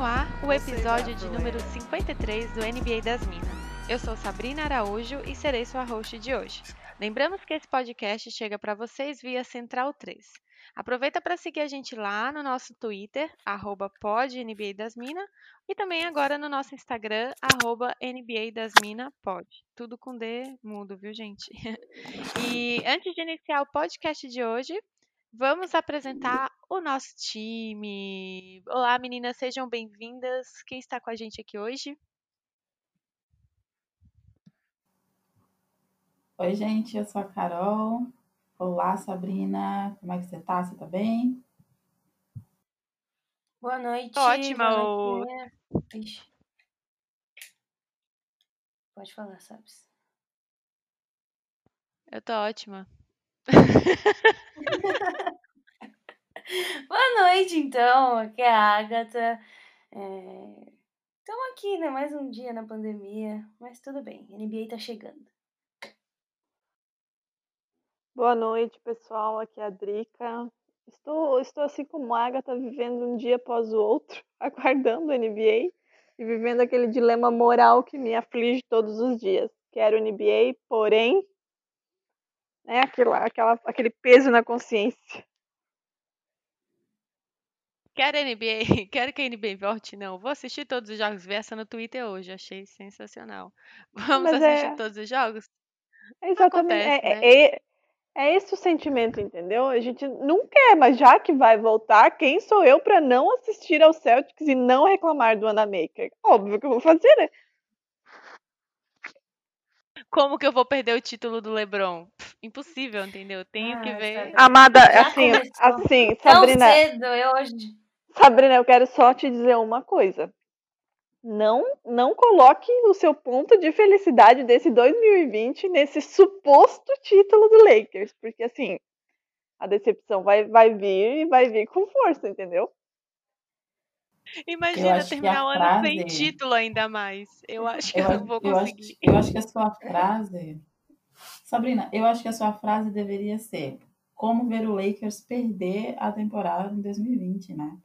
no ar o episódio de número 53 do NBA das Minas. Eu sou Sabrina Araújo e serei sua host de hoje. Lembramos que esse podcast chega para vocês via Central 3. Aproveita para seguir a gente lá no nosso Twitter, arroba podNBA das Minas, e também agora no nosso Instagram, arroba NBA das Minas pod. Tudo com D mudo, viu, gente? E antes de iniciar o podcast de hoje, Vamos apresentar o nosso time. Olá, meninas, sejam bem-vindas. Quem está com a gente aqui hoje? Oi, gente, eu sou a Carol. Olá, Sabrina. Como é que você tá? Você tá bem? Boa noite. Ótima. Pode falar, Sabs. Eu tô ótima. Boa noite, então. Aqui é a Agatha. Estamos aqui, né? Mais um dia na pandemia, mas tudo bem. NBA tá chegando. Boa noite, pessoal. Aqui é a Drica. Estou, estou assim como a Agatha, vivendo um dia após o outro, aguardando a NBA e vivendo aquele dilema moral que me aflige todos os dias. Quero NBA, porém, né, aquela, aquela, aquele peso na consciência. Quero NBA? Quero que a NBA volte? Não. Vou assistir todos os jogos. Vi essa no Twitter hoje. Achei sensacional. Vamos Mas assistir é- todos os jogos? É exatamente. Acontece, é, né? é, é- é esse o sentimento, entendeu? A gente não quer, mas já que vai voltar, quem sou eu para não assistir ao Celtics e não reclamar do Anamaker? Óbvio que eu vou fazer, né? Como que eu vou perder o título do LeBron? Pff, impossível, entendeu? Tenho que Ah, ver. Sabrina. Amada, assim, assim, Tão Sabrina, cedo, eu hoje. Sabrina, eu quero só te dizer uma coisa. Não, não coloque o seu ponto de felicidade desse 2020 nesse suposto título do Lakers, porque assim, a decepção vai, vai vir e vai vir com força, entendeu? Imagina que terminar o ano sem frase- título ainda mais. Eu acho que Eu, eu, não vou eu acho, conseguir. eu acho que a sua frase. Sabrina, eu acho que a sua frase deveria ser como ver o Lakers perder a temporada em 2020, né?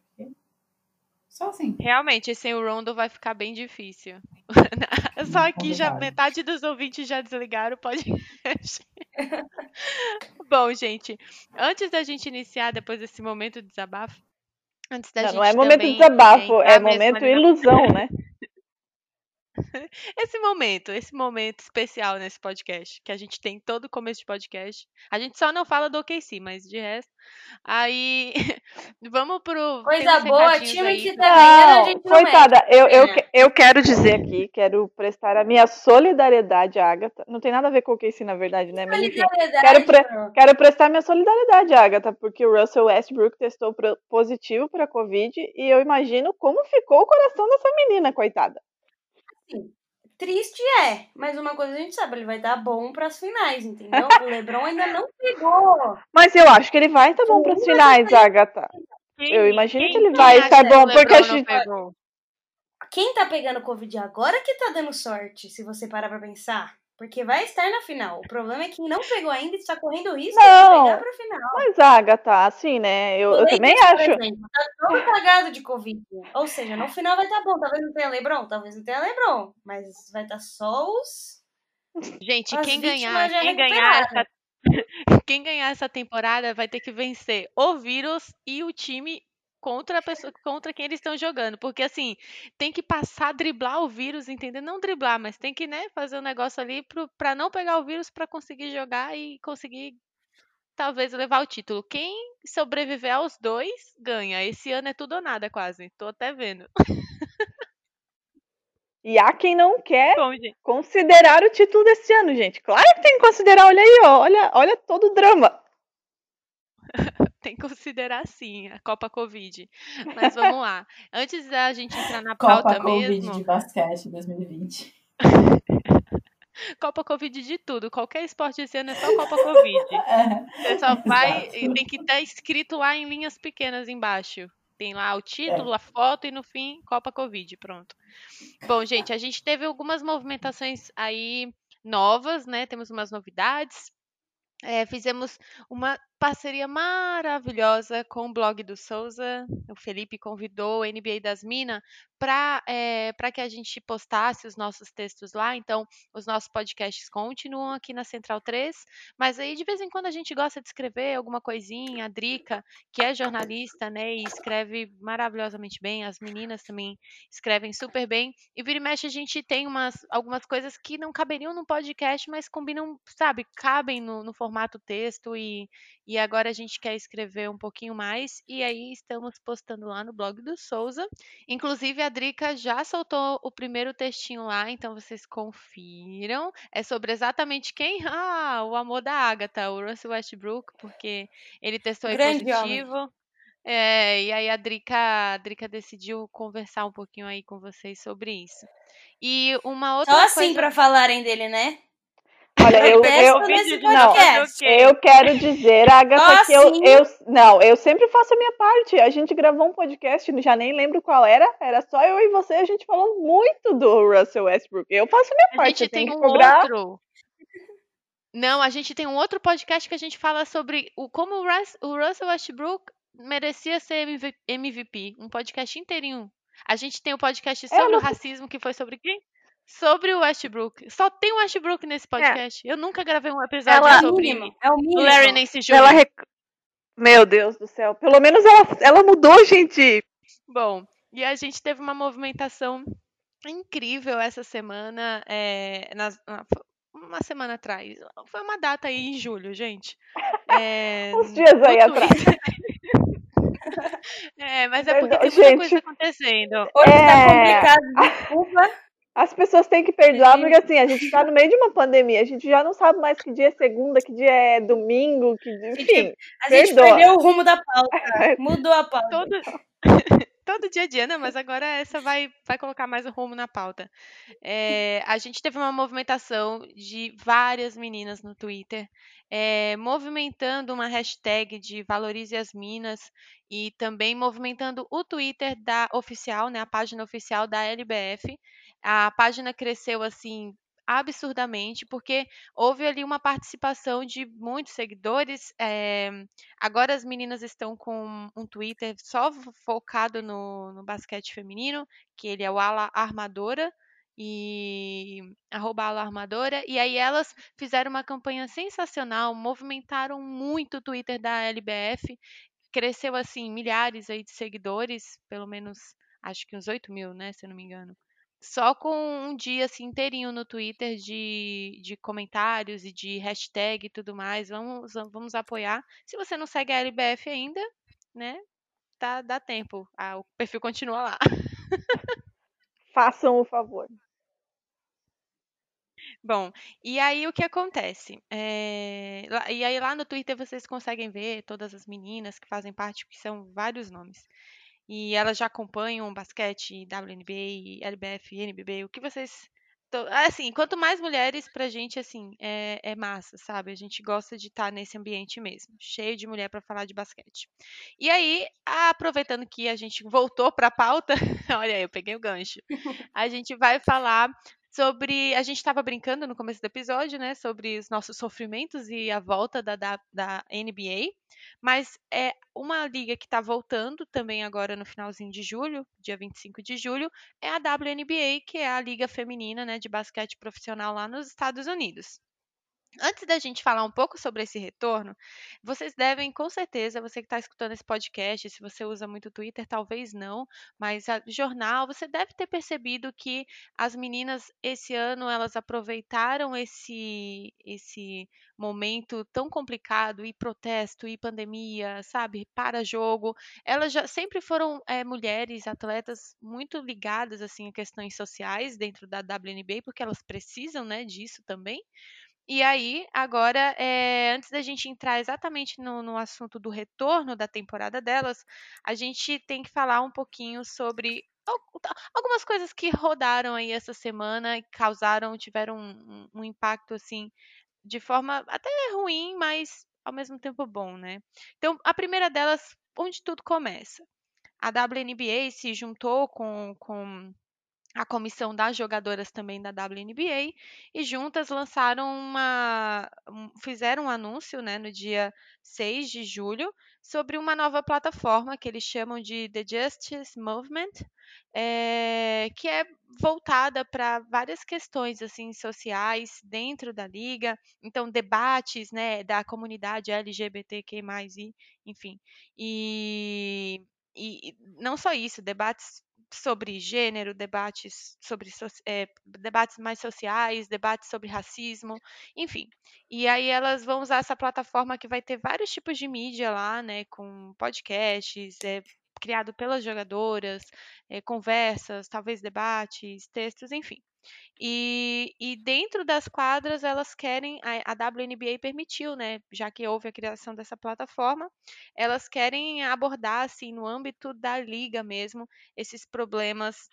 Só assim. Realmente, sem o Rondo vai ficar bem difícil. Só Hum, aqui já metade dos ouvintes já desligaram o podcast. Bom, gente, antes da gente iniciar, depois desse momento de desabafo, antes da Não, gente não é momento de desabafo, é momento ilusão, né? Esse momento, esse momento especial nesse podcast, que a gente tem todo começo de podcast. A gente só não fala do OKC, mas de resto. Aí, vamos pro. Coisa boa, time aí que tá ganhando, a Não, gente não coitada, eu, eu, É. eu quero dizer aqui, quero prestar a minha solidariedade à Agatha. Não tem nada a ver com o Casey, na verdade, né? Mas enfim, Solidariedade, quero pre- quero prestar minha solidariedade à Agatha, porque o Russell Westbrook testou positivo para Covid e eu imagino como ficou o coração dessa menina, coitada. Triste é, mas uma coisa a gente sabe, ele vai dar bom pras finais, entendeu? O LeBron ainda não pegou. Mas eu acho que ele vai estar bom para as finais, Agatha. Quem- Eu imagino que ele vai estar bom, porque a não gente- pegou? Quem tá pegando Covid agora que tá dando sorte, se você parar pra pensar. Porque vai estar na final. O problema é que quem não pegou ainda está correndo risco Não. de pegar pra final. Mas, Agatha, assim, né? Eu, eu também acho. exemplo, tá todo cagado de Covid. Ou seja, no final vai estar bom. Talvez não tenha Lebron, talvez não tenha Lebron. Mas vai estar só os. Gente, As quem ganhar, quem ganhar essa, quem ganhar essa temporada vai ter que vencer o vírus e o time contra a pessoa, contra quem eles estão jogando, porque assim, tem que passar, driblar o vírus, entendeu? Não driblar, mas tem que, né, fazer um negócio ali pro, pra não pegar o vírus pra conseguir jogar e conseguir talvez levar o título. Quem sobreviver aos dois ganha. Esse ano é tudo ou nada, quase. Tô até vendo. E há quem não quer Bom, considerar o título desse ano, gente. Claro que tem que considerar, olha aí, ó. Olha, olha todo o drama. tem que considerar sim a Copa Covid. Mas vamos lá. Antes da gente entrar na pauta Copa Covid mesmo. de basquete 2020. Copa Covid de tudo. Qualquer esporte esse ano é só Copa Covid. É, Você só vai. exato. Tem que estar escrito lá em linhas pequenas embaixo. Tem lá o título, a foto e no fim, Copa Covid. Pronto. Bom, gente, a gente teve algumas movimentações aí novas, né? Temos umas novidades. É, fizemos uma parceria maravilhosa com o blog do Souza. O Felipe convidou o NBA das Minas para que a gente postasse os nossos textos lá. Então, os nossos podcasts continuam aqui na Central 3, mas aí de vez em quando a gente gosta de escrever alguma coisinha. A Drica, que é jornalista, né, e escreve maravilhosamente bem. As meninas também escrevem super bem. E vira e mexe a gente tem umas, algumas coisas que não caberiam no podcast, mas combinam, sabe, cabem no, no formato texto e, e agora a gente quer escrever um pouquinho mais e aí estamos postando lá no blog do Souza. Inclusive a Drica já soltou o primeiro textinho lá, então vocês confiram. É sobre exatamente quem? Ah, o amor da Agatha, o Russell Westbrook, porque ele testou aí Grande homem. positivo. É, e aí a Drica, a Drica decidiu conversar um pouquinho aí com vocês sobre isso. E uma outra Só assim coisa... pra falarem dele, né? Olha, eu, eu, nesse não, eu quero dizer, Agatha, que eu, eu. Não, eu sempre faço a minha parte. A gente gravou um podcast, já nem lembro qual era. Era só eu e você, a gente falou muito do Russell Westbrook. Eu faço a minha A parte. gente eu tem tenho um que cobrar. outro. Não, a gente tem um outro podcast que a gente fala sobre o, como o, Rus- o Russell Westbrook merecia ser MV MVP. Um podcast inteirinho. A gente tem o podcast sobre não- o racismo, que foi sobre quem? Sobre o Westbrook. Só tem o Westbrook nesse podcast. Eu nunca gravei um episódio Ela- É o sobre mínimo. É o mínimo. Larry Nance Jr. Ela rec- Meu Deus do céu. Pelo menos ela, ela mudou, gente. Bom, e a gente teve uma movimentação incrível essa semana, é, nas- na- uma semana atrás. Foi uma data aí em julho, gente. É, Uns dias aí atrás. É, mas é porque Perdão, tem muita coisa gente. acontecendo. Hoje tá É. complicado, desculpa. As pessoas têm que perdoar, porque assim, a gente tá no meio de uma pandemia. A gente já não sabe mais que dia é segunda, que dia é domingo, que dia... Enfim. A gente Perdoa. perdeu o rumo da pauta. Mudou a pauta. Todo, todo dia a dia, não, mas agora essa vai, vai colocar mais o rumo na pauta. É, a gente teve uma movimentação de várias meninas no Twitter, é, movimentando uma hashtag de Valorize as Minas e também movimentando o Twitter da oficial, né, a página oficial da LBF. A página cresceu assim absurdamente, porque houve ali uma participação de muitos seguidores. é, Agora as meninas estão com um Twitter só fo- focado no, no basquete feminino, que ele é o Ala Armadora e arroba. E aí elas fizeram uma campanha sensacional, movimentaram muito o Twitter da LBF, cresceu assim milhares aí de seguidores, pelo menos acho que uns 8 mil, né, se eu não me engano. Só com um dia assim inteirinho no Twitter de, de comentários e de hashtag e tudo mais. Vamos, vamos apoiar. Se você não segue a LBF ainda, né? Tá, dá tempo. Ah, o perfil continua lá. Façam o favor. Bom, e aí o que acontece? É, e aí lá no Twitter vocês conseguem ver todas as meninas que fazem parte, que são vários nomes. E elas já acompanham basquete, WNBA, LBF, NBB, o que vocês. Assim, quanto mais mulheres pra gente, assim, é, é massa, sabe? A gente gosta de estar nesse ambiente mesmo, cheio de mulher pra falar de basquete. E aí, aproveitando que a gente voltou pra pauta, olha aí, eu peguei o gancho. A gente vai falar sobre. A gente estava brincando no começo do episódio, né? Sobre os nossos sofrimentos e a volta da, da, da NBA. Mas é uma liga que está voltando também agora no finalzinho de julho, dia 25 de julho, é a WNBA, que é a liga feminina né, de basquete profissional lá nos Estados Unidos. Antes da gente falar um pouco sobre esse retorno, vocês devem, com certeza, você que está escutando esse podcast, se você usa muito Twitter, talvez não, mas a jornal, você deve ter percebido que as meninas esse ano elas aproveitaram esse esse momento tão complicado e protesto e pandemia, sabe, para jogo. Elas já sempre foram é, mulheres atletas muito ligadas assim a questões sociais dentro da WNBA, porque elas precisam, né, disso também. E aí, agora, é, antes da gente entrar exatamente no, no assunto do retorno da temporada delas, a gente tem que falar um pouquinho sobre algumas coisas que rodaram aí essa semana e causaram, tiveram um, um, impacto assim de forma até ruim, mas ao mesmo tempo bom, né? Então, a primeira delas, onde tudo começa. A WNBA se juntou com, com a comissão das jogadoras também da WNBA e juntas lançaram uma fizeram um anúncio, né, no dia 6 de julho, sobre uma nova plataforma que eles chamam de The Justice Movement, é, que é voltada para várias questões assim sociais dentro da liga, então debates, né, da comunidade LGBTQ+, enfim, e, e não só isso, debates sobre gênero, debates sobre é, debates mais sociais, debates sobre racismo, enfim. E aí elas vão usar essa plataforma que vai ter vários tipos de mídia lá, né, com podcasts, é, criado pelas jogadoras, é, conversas, talvez debates, textos, enfim. E, e dentro das quadras, elas querem, a, a WNBA permitiu, né, já que houve a criação dessa plataforma, elas querem abordar, assim, no âmbito da liga mesmo, esses problemas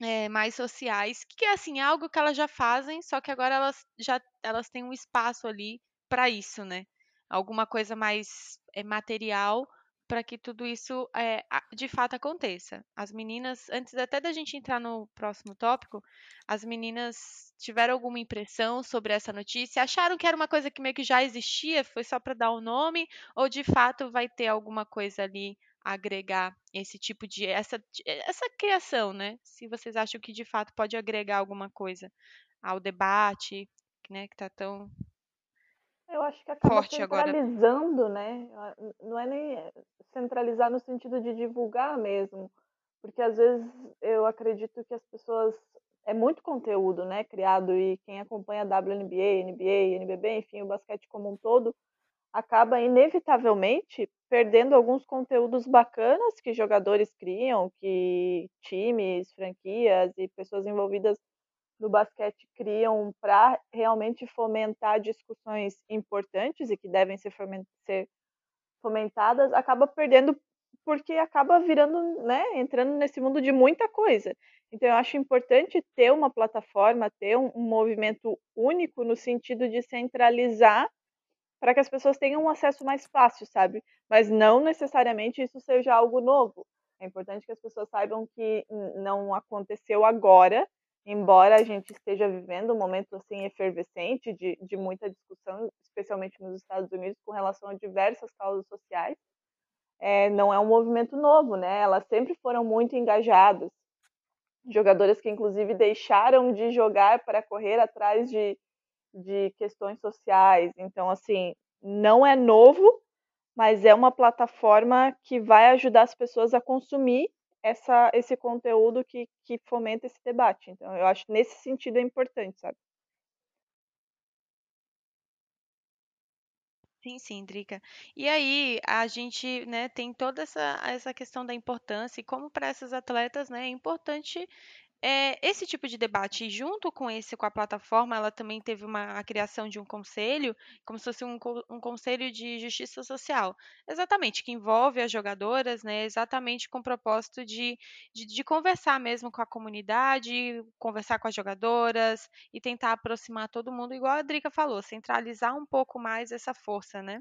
é, mais sociais, que é assim, algo que elas já fazem, só que agora elas já elas têm um espaço ali para isso, né? Alguma coisa mais é, material para que tudo isso é, de fato aconteça. As meninas, antes até da gente entrar no próximo tópico, as meninas tiveram alguma impressão sobre essa notícia? Acharam que era uma coisa que meio que já existia, foi só para dar o um nome, ou de fato vai ter alguma coisa ali a agregar esse tipo de essa essa criação, né? Se vocês acham que de fato pode agregar alguma coisa ao debate, né, que está tão eu acho que acaba forte agora. centralizando, né? Não é nem centralizar no sentido de divulgar mesmo, porque às vezes eu acredito que as pessoas é muito conteúdo, né, criado e quem acompanha a WNBA, NBA, NBB, enfim, o basquete como um todo, acaba inevitavelmente perdendo alguns conteúdos bacanas que jogadores criam, que times, franquias e pessoas envolvidas no basquete criam para realmente fomentar discussões importantes e que devem ser, ser fomentadas, acaba perdendo porque acaba virando, né, entrando nesse mundo de muita coisa. Então eu acho importante ter uma plataforma, ter um, um movimento único no sentido de centralizar para que as pessoas tenham um acesso mais fácil, sabe? Mas não necessariamente isso seja algo novo. É importante que as pessoas saibam que não aconteceu agora, embora a gente esteja vivendo um momento assim efervescente de, de muita discussão, especialmente nos Estados Unidos, com relação a diversas causas sociais, é, não é um movimento novo, né? Elas sempre foram muito engajadas, jogadoras que inclusive deixaram de jogar para correr atrás de, de questões sociais. Então, assim, não é novo, mas é uma plataforma que vai ajudar as pessoas a consumir essa, esse conteúdo que, que fomenta esse debate. Então, eu acho que nesse sentido é importante, sabe? Sim, sim, Drica. E aí, a gente, né, tem toda essa, essa questão da importância e como para essas atletas, né, é importante é, esse tipo de debate, junto com esse, com a plataforma, ela também teve uma, a criação de um conselho, como se fosse um, um conselho de justiça social, exatamente, que envolve as jogadoras, né, exatamente com o propósito de, de, de conversar mesmo com a comunidade, conversar com as jogadoras e tentar aproximar todo mundo, igual a Drica falou, centralizar um pouco mais essa força, né?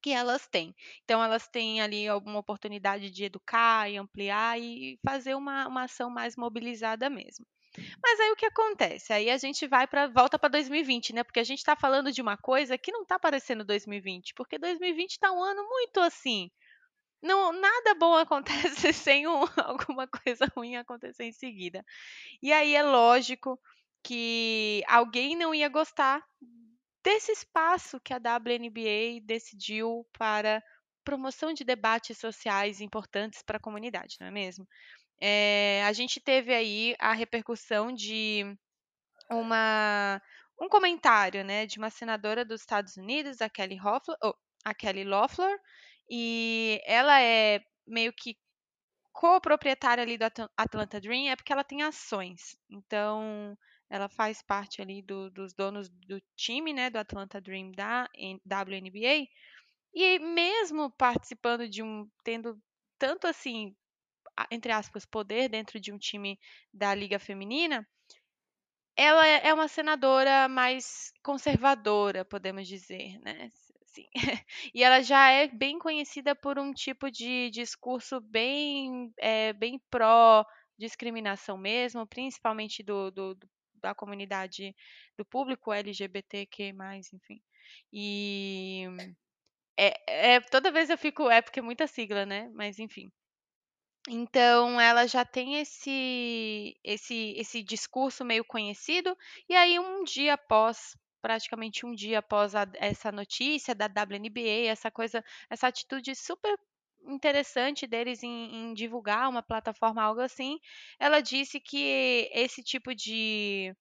Que elas têm. Então, elas têm ali alguma oportunidade de educar e ampliar e fazer uma, uma ação mais mobilizada mesmo. Mas aí o que acontece? Aí a gente vai para volta para 2020, né? Porque a gente está falando de uma coisa que não está parecendo 2020, porque 2020 está um ano muito assim. Não, nada bom acontece sem um, alguma coisa ruim acontecer em seguida. E aí é lógico que alguém não ia gostar desse espaço que a WNBA decidiu para promoção de debates sociais importantes para a comunidade, não é mesmo? É, a gente teve aí a repercussão de uma, um comentário né, de uma senadora dos Estados Unidos, a Kelly, Hoffler, oh, a Kelly Loeffler, e ela é meio que co-proprietária ali do Atlanta Dream, é porque ela tem ações. Então, Ela faz parte ali do, dos donos do time, né, do Atlanta Dream da WNBA. E mesmo participando de um, tendo tanto assim, entre aspas, poder dentro de um time da Liga Feminina, ela é, é uma senadora mais conservadora, podemos dizer, né? Sim. E ela já é bem conhecida por um tipo de discurso bem, é, bem pró discriminação mesmo, principalmente do, do, da comunidade do público LGBTQ+, enfim. E é, é, toda vez eu fico, é porque é muita sigla, né? Mas enfim. Então ela já tem esse esse esse discurso meio conhecido e aí um dia após praticamente um dia após a, essa notícia da WNBA, essa coisa, essa atitude super interessante deles em, em, divulgar uma plataforma, algo assim, ela disse que esse tipo de,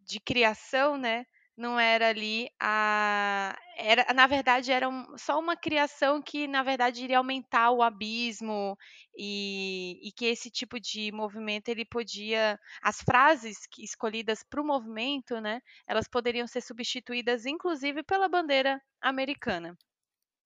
de criação, né, não era ali a era na verdade era um, só uma criação que na verdade iria aumentar o abismo e, e que esse tipo de movimento ele podia as frases que, escolhidas para o movimento né elas poderiam ser substituídas inclusive pela bandeira americana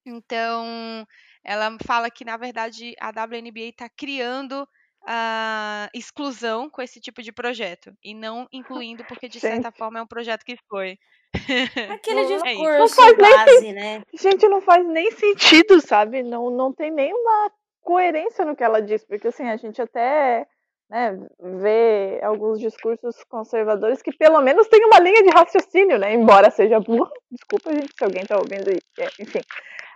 então ela fala que na verdade a WNBA está criando a exclusão com esse tipo de projeto e não incluindo porque de certa Gente. forma é um projeto que foi. Aquele É discurso Não faz nem base, né? Gente, não faz nem sentido, sabe? Não, não tem nenhuma coerência no que ela diz, porque assim, a gente até né, vê alguns discursos conservadores que pelo menos tem uma linha de raciocínio, né? Embora seja burro. Desculpa, gente, se alguém tá ouvindo isso. É, enfim.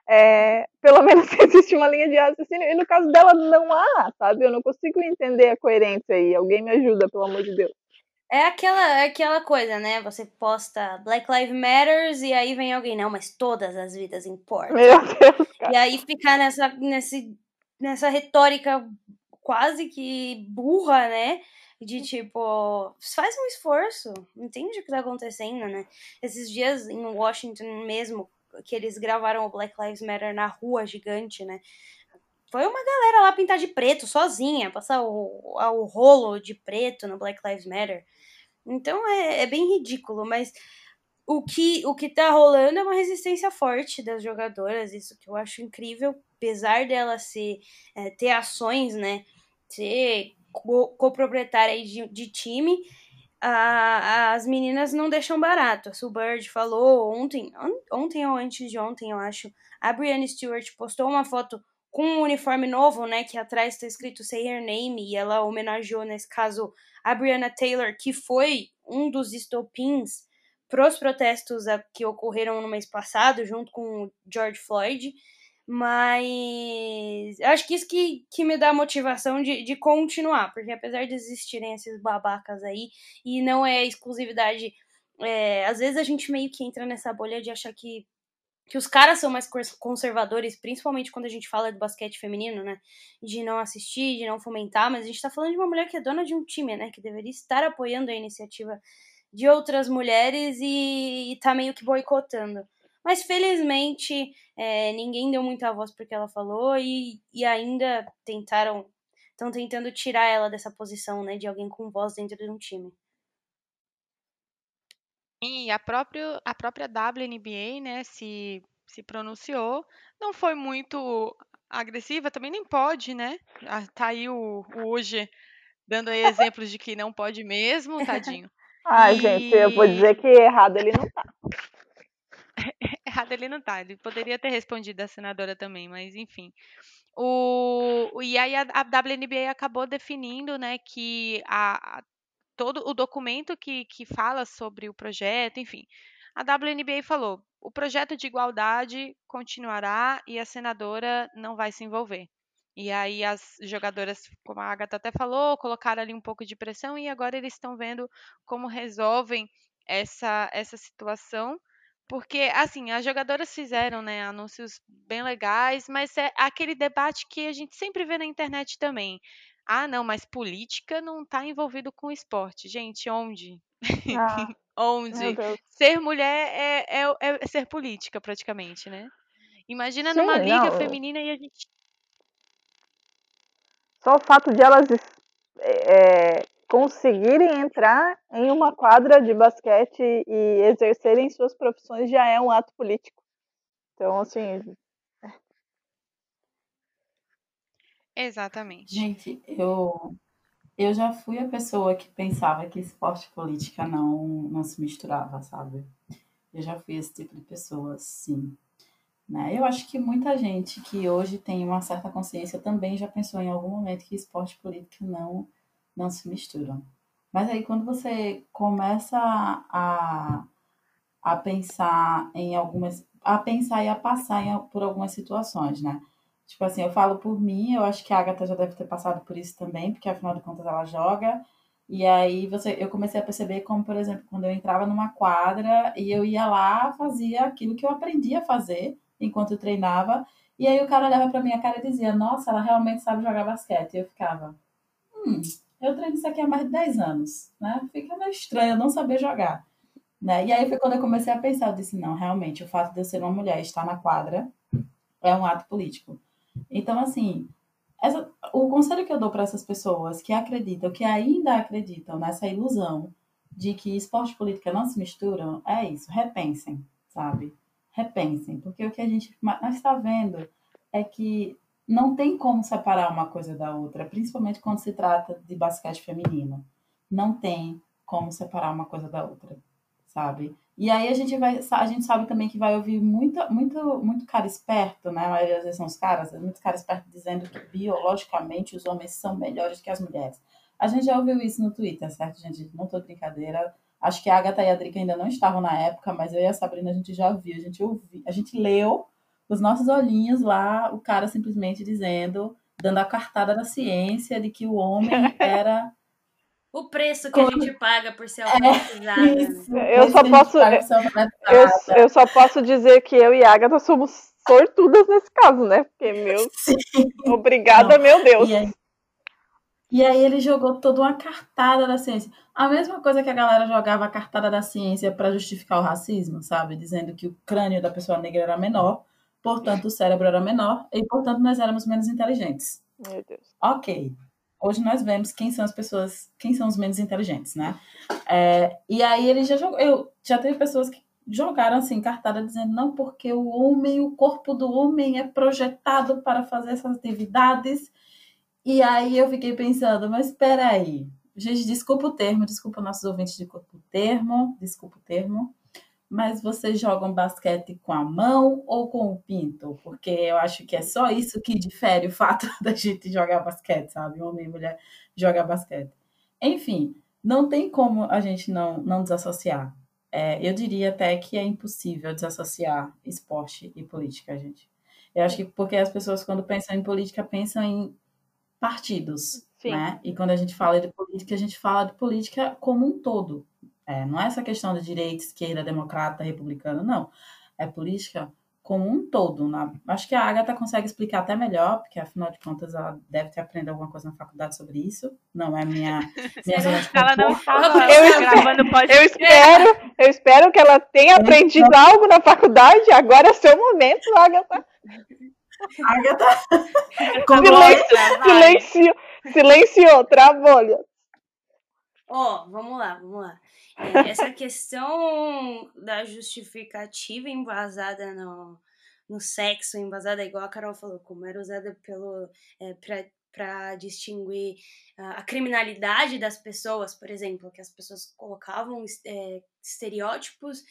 É, pelo menos existe uma linha de raciocínio, e no caso dela não há, sabe? Eu não consigo entender a coerência aí. Alguém me ajuda, pelo amor de Deus. É aquela, é aquela coisa, né? Você posta Black Lives Matters e aí vem alguém, não, mas todas as vidas importam. Meu Deus, cara. E aí ficar nessa, nesse, nessa retórica quase que burra, né? De tipo, faz um esforço, entende o que tá acontecendo, né? Esses dias em Washington mesmo, que eles gravaram o Black Lives Matter na rua gigante, né? Foi uma galera lá pintar de preto, sozinha, passar o, o rolo de preto no Black Lives Matter. Então é, é bem ridículo, mas o que, o que tá rolando é uma resistência forte das jogadoras, isso que eu acho incrível, apesar dela ser, é, ter ações, né? Ser coproprietária de, de time, a, as meninas não deixam barato. A Sue Bird falou ontem, ontem ou antes de ontem, eu acho, a Brianna Stewart postou uma foto com um uniforme novo, né, que atrás está escrito Say Her Name, e ela homenageou, nesse caso, a Brianna Taylor, que foi um dos estopins para os protestos que ocorreram no mês passado, junto com o George Floyd. Mas acho que isso que, que me dá motivação de, de continuar, porque apesar de existirem esses babacas aí, e não é exclusividade, é, às vezes a gente meio que entra nessa bolha de achar que, que os caras são mais conservadores, principalmente quando a gente fala do basquete feminino, né? De não assistir, de não fomentar, mas a gente tá falando de uma mulher que é dona de um time, né? Que deveria estar apoiando a iniciativa de outras mulheres e, e tá meio que boicotando. Mas felizmente é, ninguém deu muita voz porque ela falou e, e ainda tentaram. Estão tentando tirar ela dessa posição, né? De alguém com voz dentro de um time. E a, própria a própria WNBA, né, se, se pronunciou. Não foi muito agressiva, também nem pode, né? Ah, Tá aí o, o hoje dando aí exemplos de que não pode mesmo, tadinho. Ai, gente, eu vou E- dizer que errado ele não tá. Errado ele não tá. Ele poderia ter respondido a senadora também, mas enfim. O, e aí a, a WNBA acabou definindo, né, que a, a- todo o documento que, que fala sobre o projeto, enfim. A WNBA falou: o projeto de igualdade continuará e a senadora não vai se envolver. E aí as jogadoras, como a Agatha até falou, colocaram ali um pouco de pressão e agora eles estão vendo como resolvem essa, essa situação. Porque, assim, as jogadoras fizeram, né, anúncios bem legais, mas é aquele debate que a gente sempre vê na internet também. Ah, não, mas política não está envolvido com esporte. Gente, onde? Ah, Onde? Ser mulher é, é, é ser política, praticamente, né? Imagina Sim, numa liga não. feminina e a gente. Só o fato de elas é, conseguirem entrar em uma quadra de basquete e exercerem suas profissões já é um ato político. Então, assim. Exatamente. Gente, eu, eu já fui a pessoa que pensava que esporte e política não, não se misturava, sabe? Eu já fui esse tipo de pessoa, sim. Né? Eu acho que muita gente que hoje tem uma certa consciência também já pensou em algum momento que esporte e política não, não se misturam. Mas aí quando você começa a, a pensar em algumas. a pensar e a passar em, por algumas situações, né? Tipo assim, eu falo por mim, eu acho que a Agatha já deve ter passado por isso também, porque afinal de contas ela joga. E aí você, eu comecei a perceber como, por exemplo, quando eu entrava numa quadra e eu ia lá, fazia aquilo que eu aprendi a fazer enquanto eu treinava, e aí o cara olhava pra minha cara e dizia, nossa, ela realmente sabe jogar basquete. E eu ficava, hum, eu treino isso aqui há mais de 10 anos, né? Fica meio estranho não saber jogar. Né? E aí foi quando eu comecei a pensar, eu disse, não, realmente, o fato de eu ser uma mulher e estar na quadra é um ato político. Então, assim, essa, o conselho que eu dou para essas pessoas que acreditam, que ainda acreditam nessa ilusão de que esporte e política não se misturam, é isso, repensem, sabe? Repensem, porque o que a gente está vendo é que não tem como separar uma coisa da outra, principalmente quando se trata de basquete feminino. Não tem como separar uma coisa da outra, sabe? E aí a gente vai, a gente sabe também que vai ouvir muito, muito, muito cara esperto, né? A maioria das vezes são os caras, muitos caras espertos dizendo que biologicamente os homens são melhores que as mulheres. A gente já ouviu isso no Twitter, certo, gente? Não tô brincadeira. Acho que a Agatha e a Drica ainda não estavam na época, mas eu e a Sabrina a gente já viu, a gente ouviu, a gente leu os nossos olhinhos lá, o cara simplesmente dizendo, dando a cartada da ciência de que o homem era o preço que a gente paga por ser alfabetizada. É, isso, eu só posso eu, eu, só posso dizer que eu e a Agatha somos sortudas nesse caso, né? Porque meu, Sim. obrigada, Não. meu Deus. E aí, e aí ele jogou toda uma cartada da ciência. A mesma coisa que a galera jogava a cartada da ciência para justificar o racismo, sabe? Dizendo que o crânio da pessoa negra era menor, portanto o cérebro era menor e portanto nós éramos menos inteligentes. Meu Deus. Ok. Hoje nós vemos quem são as pessoas, quem são os menos inteligentes, né? É, e aí ele já jogou, eu já teve pessoas que jogaram assim cartada dizendo não porque o homem, o corpo do homem é projetado para fazer essas atividades. E aí eu fiquei pensando, mas espera aí. Gente, desculpa o termo, desculpa nossos ouvintes de corpo termo, desculpa o termo mas vocês jogam basquete com a mão ou com o pinto? Porque eu acho que é só isso que difere o fato da gente jogar basquete, sabe? Homem e mulher jogar basquete. Enfim, não tem como a gente não, não desassociar. É, eu diria até que é impossível desassociar esporte e política, gente. Eu acho que porque as pessoas, quando pensam em política, pensam em partidos, Sim. né? E quando a gente fala de política, a gente fala de política como um todo, é, não é essa questão de direita, esquerda, democrata, republicano, não. É política como um todo. Na... Acho que a Agatha consegue explicar até melhor, porque afinal de contas ela deve ter aprendido alguma coisa na faculdade sobre isso. Não é minha, minha zona de Ela não estava eu, gravando podcast. Eu espero, eu espero que ela tenha aprendido então... algo na faculdade. Agora é seu momento, Agatha. Agatha. Silencio, silenciou, travou. Ó, oh, vamos lá, vamos lá. É, essa questão da justificativa embasada no, no sexo, embasada, igual a Carol falou, como era usada pelo. É, para distinguir a criminalidade das pessoas, por exemplo, que as pessoas colocavam é, estereótipos,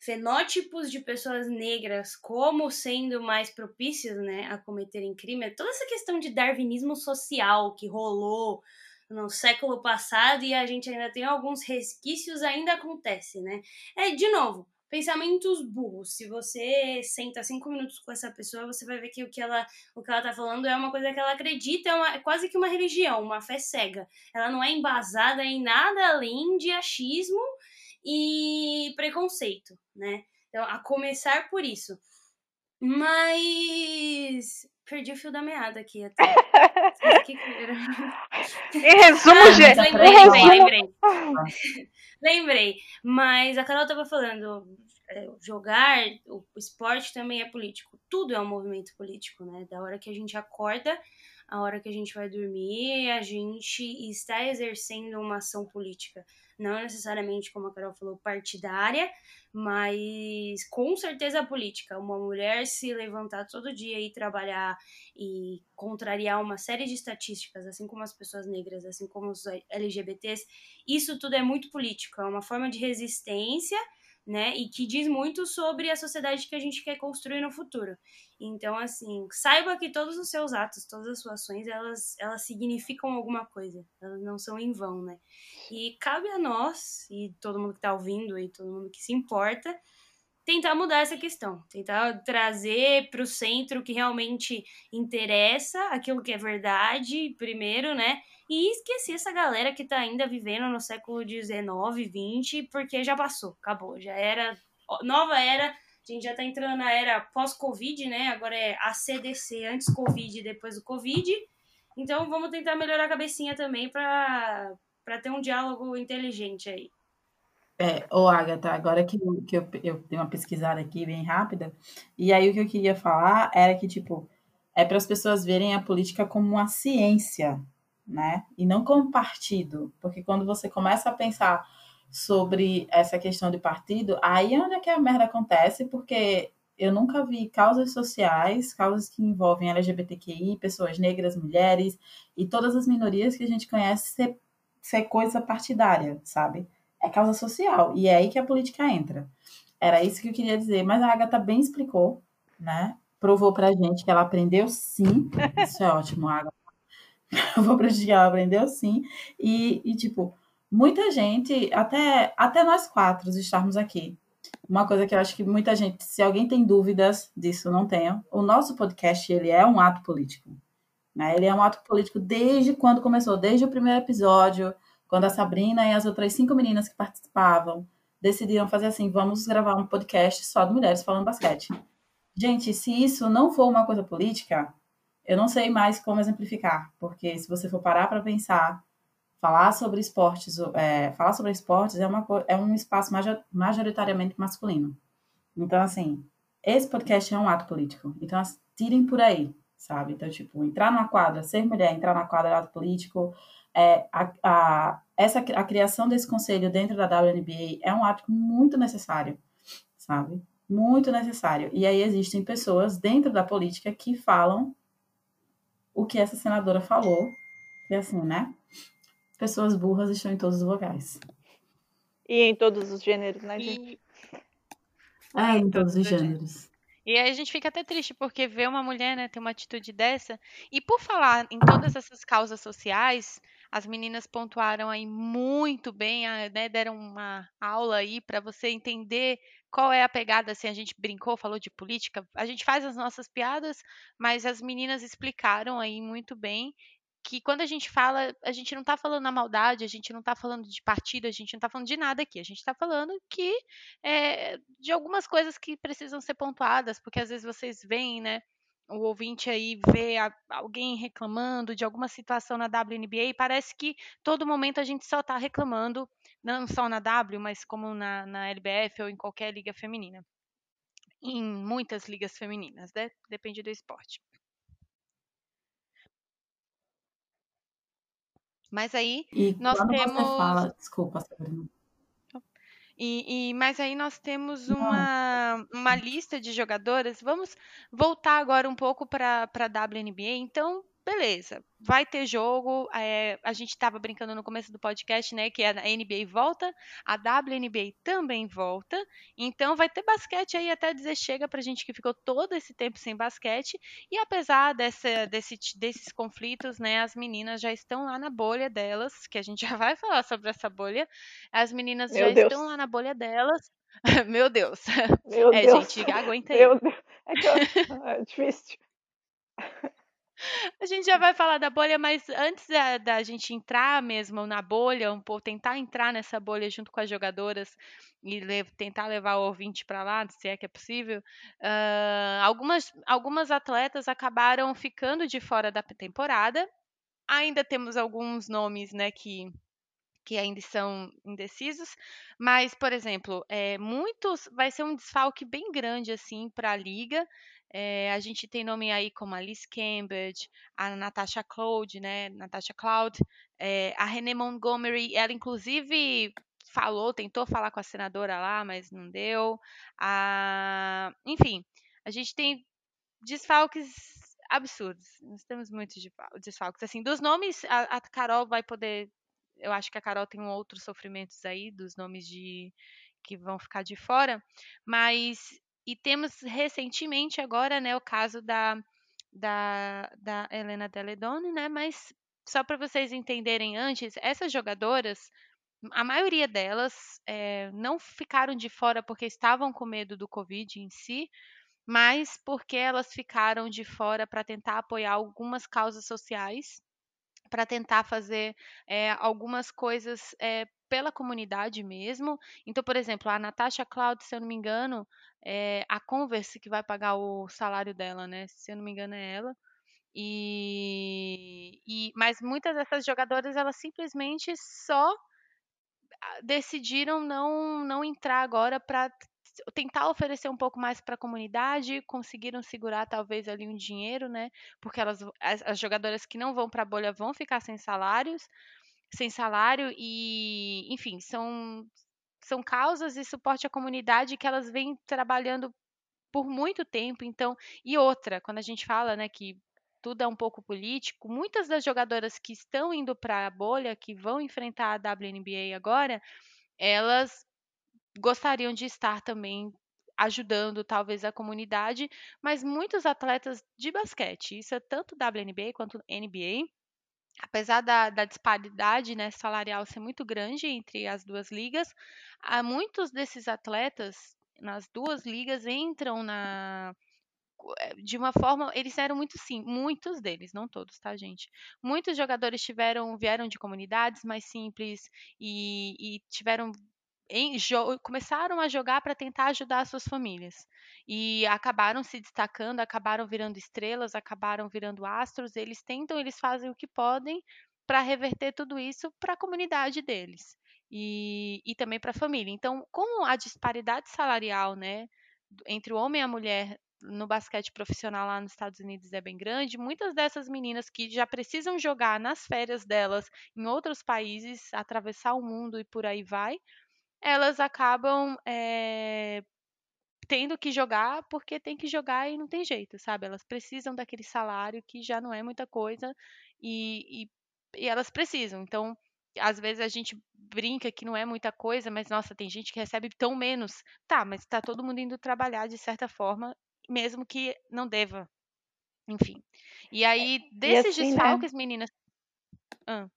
fenótipos de pessoas negras como sendo mais propícios né, a cometerem crime, toda essa questão de darwinismo social que rolou no século passado e a gente ainda tem alguns resquícios, ainda acontece, né? É, de novo, pensamentos burros. Se você senta cinco minutos com essa pessoa, você vai ver que o que ela, o que ela tá falando é uma coisa que ela acredita, é, uma, é quase que uma religião, uma fé cega. Ela não é embasada em nada além de achismo e preconceito, né? Então, a começar por isso. Mas Perdi o fio da meada aqui até. em resumo, ah, gente. Lembrei, lembrei, lembrei. lembrei. Mas a Carol tava falando, é, jogar, o esporte também é político. Tudo é um movimento político, né? Da hora que a gente acorda a hora que a gente vai dormir, a gente está exercendo uma ação política. Não necessariamente, como a Carol falou, partidária, mas com certeza política. Uma mulher se levantar todo dia e trabalhar e contrariar uma série de estatísticas, assim como as pessoas negras, assim como os LGBTs, isso tudo é muito político. É uma forma de resistência né? E que diz muito sobre a sociedade que a gente quer construir no futuro. Então, assim, saiba que todos os seus atos, todas as suas ações, elas, elas significam alguma coisa. Elas não são em vão, né? E cabe a nós, e todo mundo que está ouvindo, e todo mundo que se importa, tentar mudar essa questão, tentar trazer para o centro o que realmente interessa, aquilo que é verdade, primeiro, né? E esquecer essa galera que tá ainda vivendo no século XIX, XX, porque já passou, acabou, já era nova era. A gente já tá entrando na era pós-Covid, né? Agora é a CDC antes Covid e depois do Covid. Então vamos tentar melhorar a cabecinha também para ter um diálogo inteligente aí. É, ô Agatha, agora que, eu, que eu, eu dei uma pesquisada aqui bem rápida, e aí o que eu queria falar era que, tipo, é para as pessoas verem a política como uma ciência, né? E não como partido, porque quando você começa a pensar sobre essa questão de partido, aí é onde é que a merda acontece, porque eu nunca vi causas sociais, causas que envolvem LGBTQI, pessoas negras, mulheres e todas as minorias que a gente conhece ser, ser coisa partidária, sabe? É causa social. E é aí que a política entra. Era isso que eu queria dizer. Mas a Agatha bem explicou, né? Provou pra gente que ela aprendeu sim. Isso é ótimo, Agatha. Provou pra gente que ela aprendeu sim. E, e, tipo, muita gente, até, até nós quatro estarmos aqui. Uma coisa que eu acho que muita gente, se alguém tem dúvidas disso, não tenham. O nosso podcast, ele é um ato político. Né? Ele é um ato político desde quando começou, desde o primeiro episódio quando a Sabrina e as outras cinco meninas que participavam decidiram fazer assim: vamos gravar um podcast só de mulheres falando basquete. Gente, se isso não for uma coisa política, eu não sei mais como exemplificar, porque se você for parar para pensar, falar sobre esportes, é, falar sobre esportes é, uma, é um espaço majoritariamente masculino. Então, assim, esse podcast é um ato político. Então, tirem por aí, sabe? Então, tipo, entrar na quadra, ser mulher, entrar na quadra é ato político, é, a, a, essa, a criação desse conselho dentro da WNBA é um ato muito necessário, sabe? Muito necessário. E aí existem pessoas dentro da política que falam o que essa senadora falou, que é assim, né? Pessoas burras estão em todos os lugares. E em todos os gêneros, né, gente? É, em todos os gêneros. E aí a gente fica até triste, porque ver uma mulher, né, ter uma atitude dessa. E por falar em todas essas causas sociais, as meninas pontuaram aí muito bem, ah, né, deram uma aula aí para você entender qual é a pegada, assim, a gente brincou, falou de política, a gente faz as nossas piadas, mas as meninas explicaram aí muito bem que quando a gente fala, a gente não está falando na maldade, a gente não está falando de partido, a gente não está falando de nada aqui, a gente está falando que é, de algumas coisas que precisam ser pontuadas, porque às vezes vocês veem, né, o ouvinte aí vê a, alguém reclamando de alguma situação na WNBA, e parece que todo momento a gente só está reclamando, não só na W, mas como na, na LBF ou em qualquer liga feminina. Em muitas ligas femininas, né? Depende do esporte. Mas aí e nós temos. Você fala, desculpa, Sabrina. E, e, mas aí nós temos uma, uma lista de jogadoras. Vamos voltar agora um pouco para a WNBA. Então, beleza, vai ter jogo. É, a gente estava brincando no começo do podcast, né? Que a NBA volta, a WNBA também volta. Então vai ter basquete aí até dizer chega pra gente que ficou todo esse tempo sem basquete. E apesar dessa, desse, desses conflitos, né? As meninas já estão lá na bolha delas, que a gente já vai falar sobre essa bolha. As meninas Meu já Deus. estão lá na bolha delas. Meu Deus. Meu é, Deus. gente, aguenta aí. Meu Deus. É, que é difícil. A gente já vai falar da bolha, mas antes da, da gente entrar mesmo na bolha, um pouco, tentar entrar nessa bolha junto com as jogadoras e le tentar levar o ouvinte para lá, se é que é possível, uh, algumas, algumas atletas acabaram ficando de fora da temporada. Ainda temos alguns nomes né, que, que ainda são indecisos, mas, por exemplo, é, muitos vai ser um desfalque bem grande assim para a liga É, a gente tem nome aí como a Liz Cambridge, a Natasha Cloud, né? Natasha Cloud, é, a Renee Montgomery, ela inclusive falou, tentou falar com a senadora lá, mas não deu. A, enfim, a gente tem desfalques absurdos. Nós temos muitos desfalques. Assim, dos nomes, a, a Carol vai poder. Eu acho que a Carol tem outros sofrimentos aí, dos nomes de que vão ficar de fora, mas e temos recentemente agora, né, o caso da, da, da Helena Deledone, né, mas só para vocês entenderem antes, essas jogadoras, a maioria delas é, não ficaram de fora porque estavam com medo do Covid em si, mas porque elas ficaram de fora para tentar apoiar algumas causas sociais, para tentar fazer é, algumas coisas é, pela comunidade mesmo. Então, por exemplo, a Natasha Cloud, se eu não me engano, é a Converse que vai pagar o salário dela, né? Se eu não me engano, é ela. E, e mas muitas dessas jogadoras elas simplesmente só ah, decidiram não não entrar agora para tentar oferecer um pouco mais para a comunidade, conseguiram segurar talvez ali um dinheiro, né? Porque elas, as, as jogadoras que não vão para a bolha vão ficar sem salários, sem salário e, enfim, são são causas e suporte à comunidade que elas vêm trabalhando por muito tempo. Então, e outra, quando a gente fala, né, que tudo é um pouco político, muitas das jogadoras que estão indo para a bolha, que vão enfrentar a WNBA agora, elas gostariam de estar também ajudando talvez a comunidade, mas muitos atletas de basquete, isso é tanto WNBA quanto NBA, apesar da, da disparidade né, salarial ser muito grande entre as duas ligas, há muitos desses atletas nas duas ligas entram na eh, de uma forma, eles eram muito sim, muitos deles, não todos, tá, gente? Muitos jogadores tiveram vieram de comunidades mais simples e, e tiveram começaram a jogar para tentar ajudar as suas famílias. E acabaram se destacando, acabaram virando estrelas, acabaram virando astros. Eles tentam, eles fazem o que podem para reverter tudo isso para a comunidade deles e, e também para a família. Então, como a disparidade salarial né, entre o homem e a mulher no basquete profissional lá nos Estados Unidos é bem grande, muitas dessas meninas que já precisam jogar nas férias delas em outros países, atravessar o mundo e por aí vai, elas acabam é, tendo que jogar porque tem que jogar e não tem jeito, sabe? Elas precisam daquele salário que já não é muita coisa e, e, e elas precisam. Então, às vezes a gente brinca que não é muita coisa, mas nossa, tem gente que recebe tão menos. Tá, mas tá todo mundo indo trabalhar de certa forma, mesmo que não deva. Enfim. E é, aí, desses e assim, né? desfalques, né? meninas. Ah.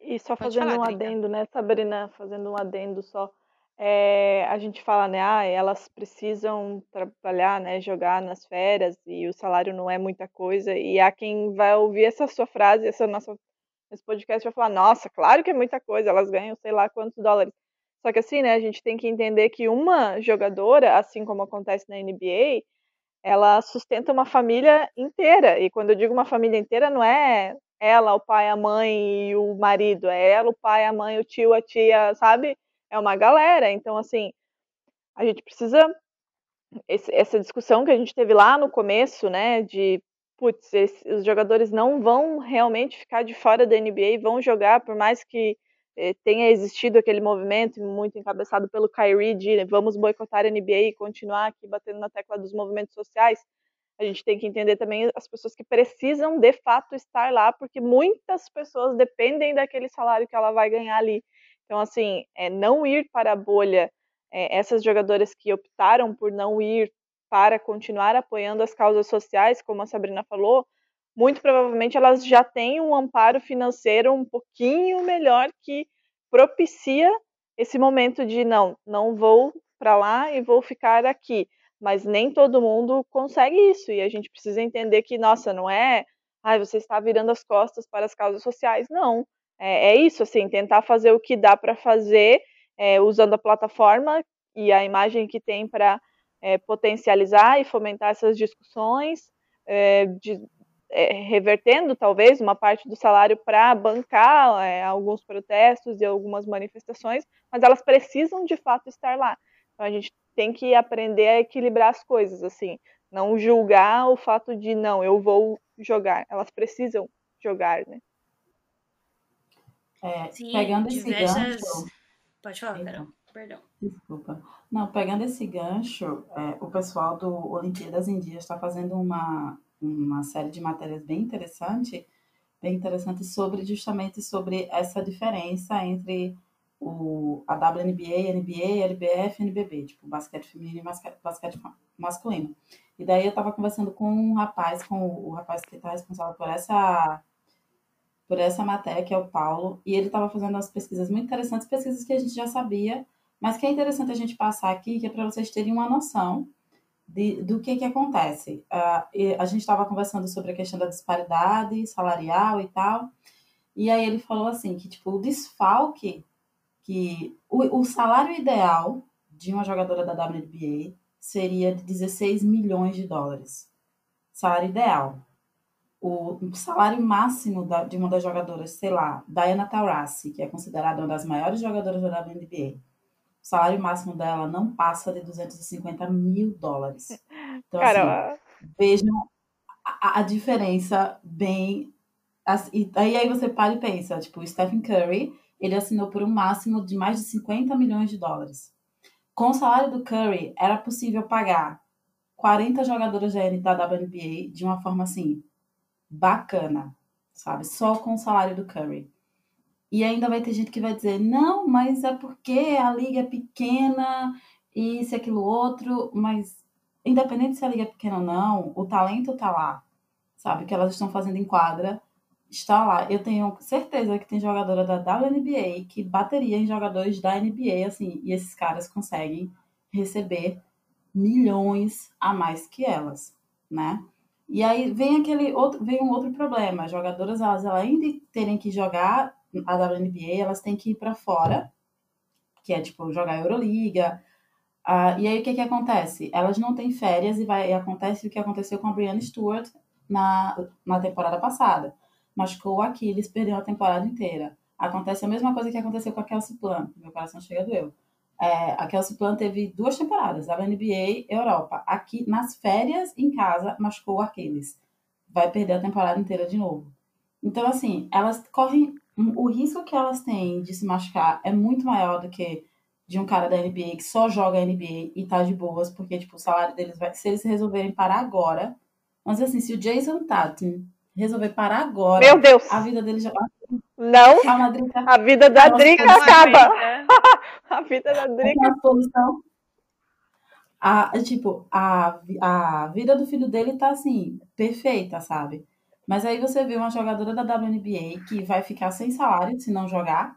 E, só Pode fazendo falar, um adendo, né, Sabrina, fazendo um adendo só. É, a gente fala, né, ah, elas precisam trabalhar, né, jogar nas férias e o salário não é muita coisa. E há quem vai ouvir essa sua frase, essa nossa, esse podcast vai falar, nossa, claro que é muita coisa, elas ganham sei lá quantos dólares. Só que assim, né, a gente tem que entender que uma jogadora, assim como acontece na NBA, ela sustenta uma família inteira. E quando eu digo uma família inteira, não é ela, o pai, a mãe e o marido, é ela, o pai, a mãe, o tio, a tia, sabe? É uma galera. Então, assim, a gente precisa. Esse, essa discussão que a gente teve lá no começo, né, de putz, os jogadores não vão realmente ficar de fora da NBA, vão jogar, por mais que eh, tenha existido aquele movimento muito encabeçado pelo Kyrie de vamos boicotar a NBA e continuar aqui batendo na tecla dos movimentos sociais a gente tem que entender também as pessoas que precisam de fato estar lá, porque muitas pessoas dependem daquele salário que ela vai ganhar ali. Então, assim, é, não ir para a bolha, é, essas jogadoras que optaram por não ir para continuar apoiando as causas sociais, como a Sabrina falou, muito provavelmente elas já têm um amparo financeiro um pouquinho melhor que propicia esse momento de não, não vou para lá e vou ficar aqui mas nem todo mundo consegue isso e a gente precisa entender que, nossa, não é, ah, você está virando as costas para as causas sociais, não. É, é isso, assim, tentar fazer o que dá para fazer é, usando a plataforma e a imagem que tem para é, potencializar e fomentar essas discussões, é, de, é, revertendo talvez uma parte do salário para bancar é, alguns protestos e algumas manifestações, mas elas precisam de fato estar lá. Então a gente tem que aprender a equilibrar as coisas, assim. Não julgar o fato de não, eu vou jogar. Elas precisam jogar, né? É, Sim, pegando esse diversas. gancho. Pode falar. Carol. Perdão. Desculpa. Não, pegando esse gancho, é, o pessoal do Olimpíadas em Dias está fazendo uma, uma série de matérias bem interessante, bem interessante sobre justamente sobre essa diferença entre o, a WNBA, NBA, LBF NBB, tipo basquete feminino e basquete, basquete masculino. E daí eu estava conversando com um rapaz, com o, o rapaz que está responsável por essa por essa matéria, que é o Paulo, e ele estava fazendo umas pesquisas muito interessantes, pesquisas que a gente já sabia, mas que é interessante a gente passar aqui, que é para vocês terem uma noção de, do que, que acontece. Uh, a gente estava conversando sobre a questão da disparidade salarial e tal, e aí ele falou assim, que tipo, o desfalque, que o, o salário ideal de uma jogadora da WNBA seria de 16 milhões de dólares. Salário ideal o salário máximo da, de uma das jogadoras, sei lá, Diana Taurasi, que é considerada uma das maiores jogadoras da WNBA, o salário máximo dela não passa de 250 mil dólares. Então, Cara, assim, vejam a, a diferença bem. Assim, e aí você para e pensa, tipo, o Stephen Curry, ele assinou por um máximo de mais de 50 milhões de dólares. Com o salário do Curry, era possível pagar 40 jogadoras da WNBA de uma forma assim, bacana, sabe? Só com o salário do Curry. E ainda vai ter gente que vai dizer, não, mas é porque a liga é pequena e isso e aquilo outro, mas independente se a liga é pequena ou não, o talento tá lá, sabe? O que elas estão fazendo em quadra está lá. Eu tenho certeza que tem jogadora da WNBA que bateria em jogadores da NBA, assim, e esses caras conseguem receber milhões a mais que elas, né? E aí vem aquele outro, vem um outro problema. As jogadoras, elas além de terem que jogar a WNBA, elas têm que ir para fora, que é tipo jogar Euroliga. Uh, e aí o que que acontece? Elas não têm férias e vai e acontece o que aconteceu com a Brianna Stewart na, na temporada passada. Machucou o Aquiles, perdeu a temporada inteira. Acontece a mesma coisa que aconteceu com a Kelsey Plum. Meu coração chega doeu. É, a Kelsey Plum teve duas temporadas, a NBA Europa. Aqui, nas férias, em casa, machucou o Aquiles. Vai perder a temporada inteira de novo. Então, assim, elas correm. O risco que elas têm de se machucar é muito maior do que de um cara da NBA que só joga NBA e tá de boas, porque, tipo, o salário deles vai. Se eles resolverem parar agora. Mas, assim, se o Jason Tatum resolver parar agora. Meu Deus! A vida dele já. Não! A, Madrica, a vida da Drica acaba! a vida da Drica. posição. A, tipo, a, a vida do filho dele tá assim, perfeita, sabe? Mas aí você vê uma jogadora da WNBA que vai ficar sem salário se não jogar.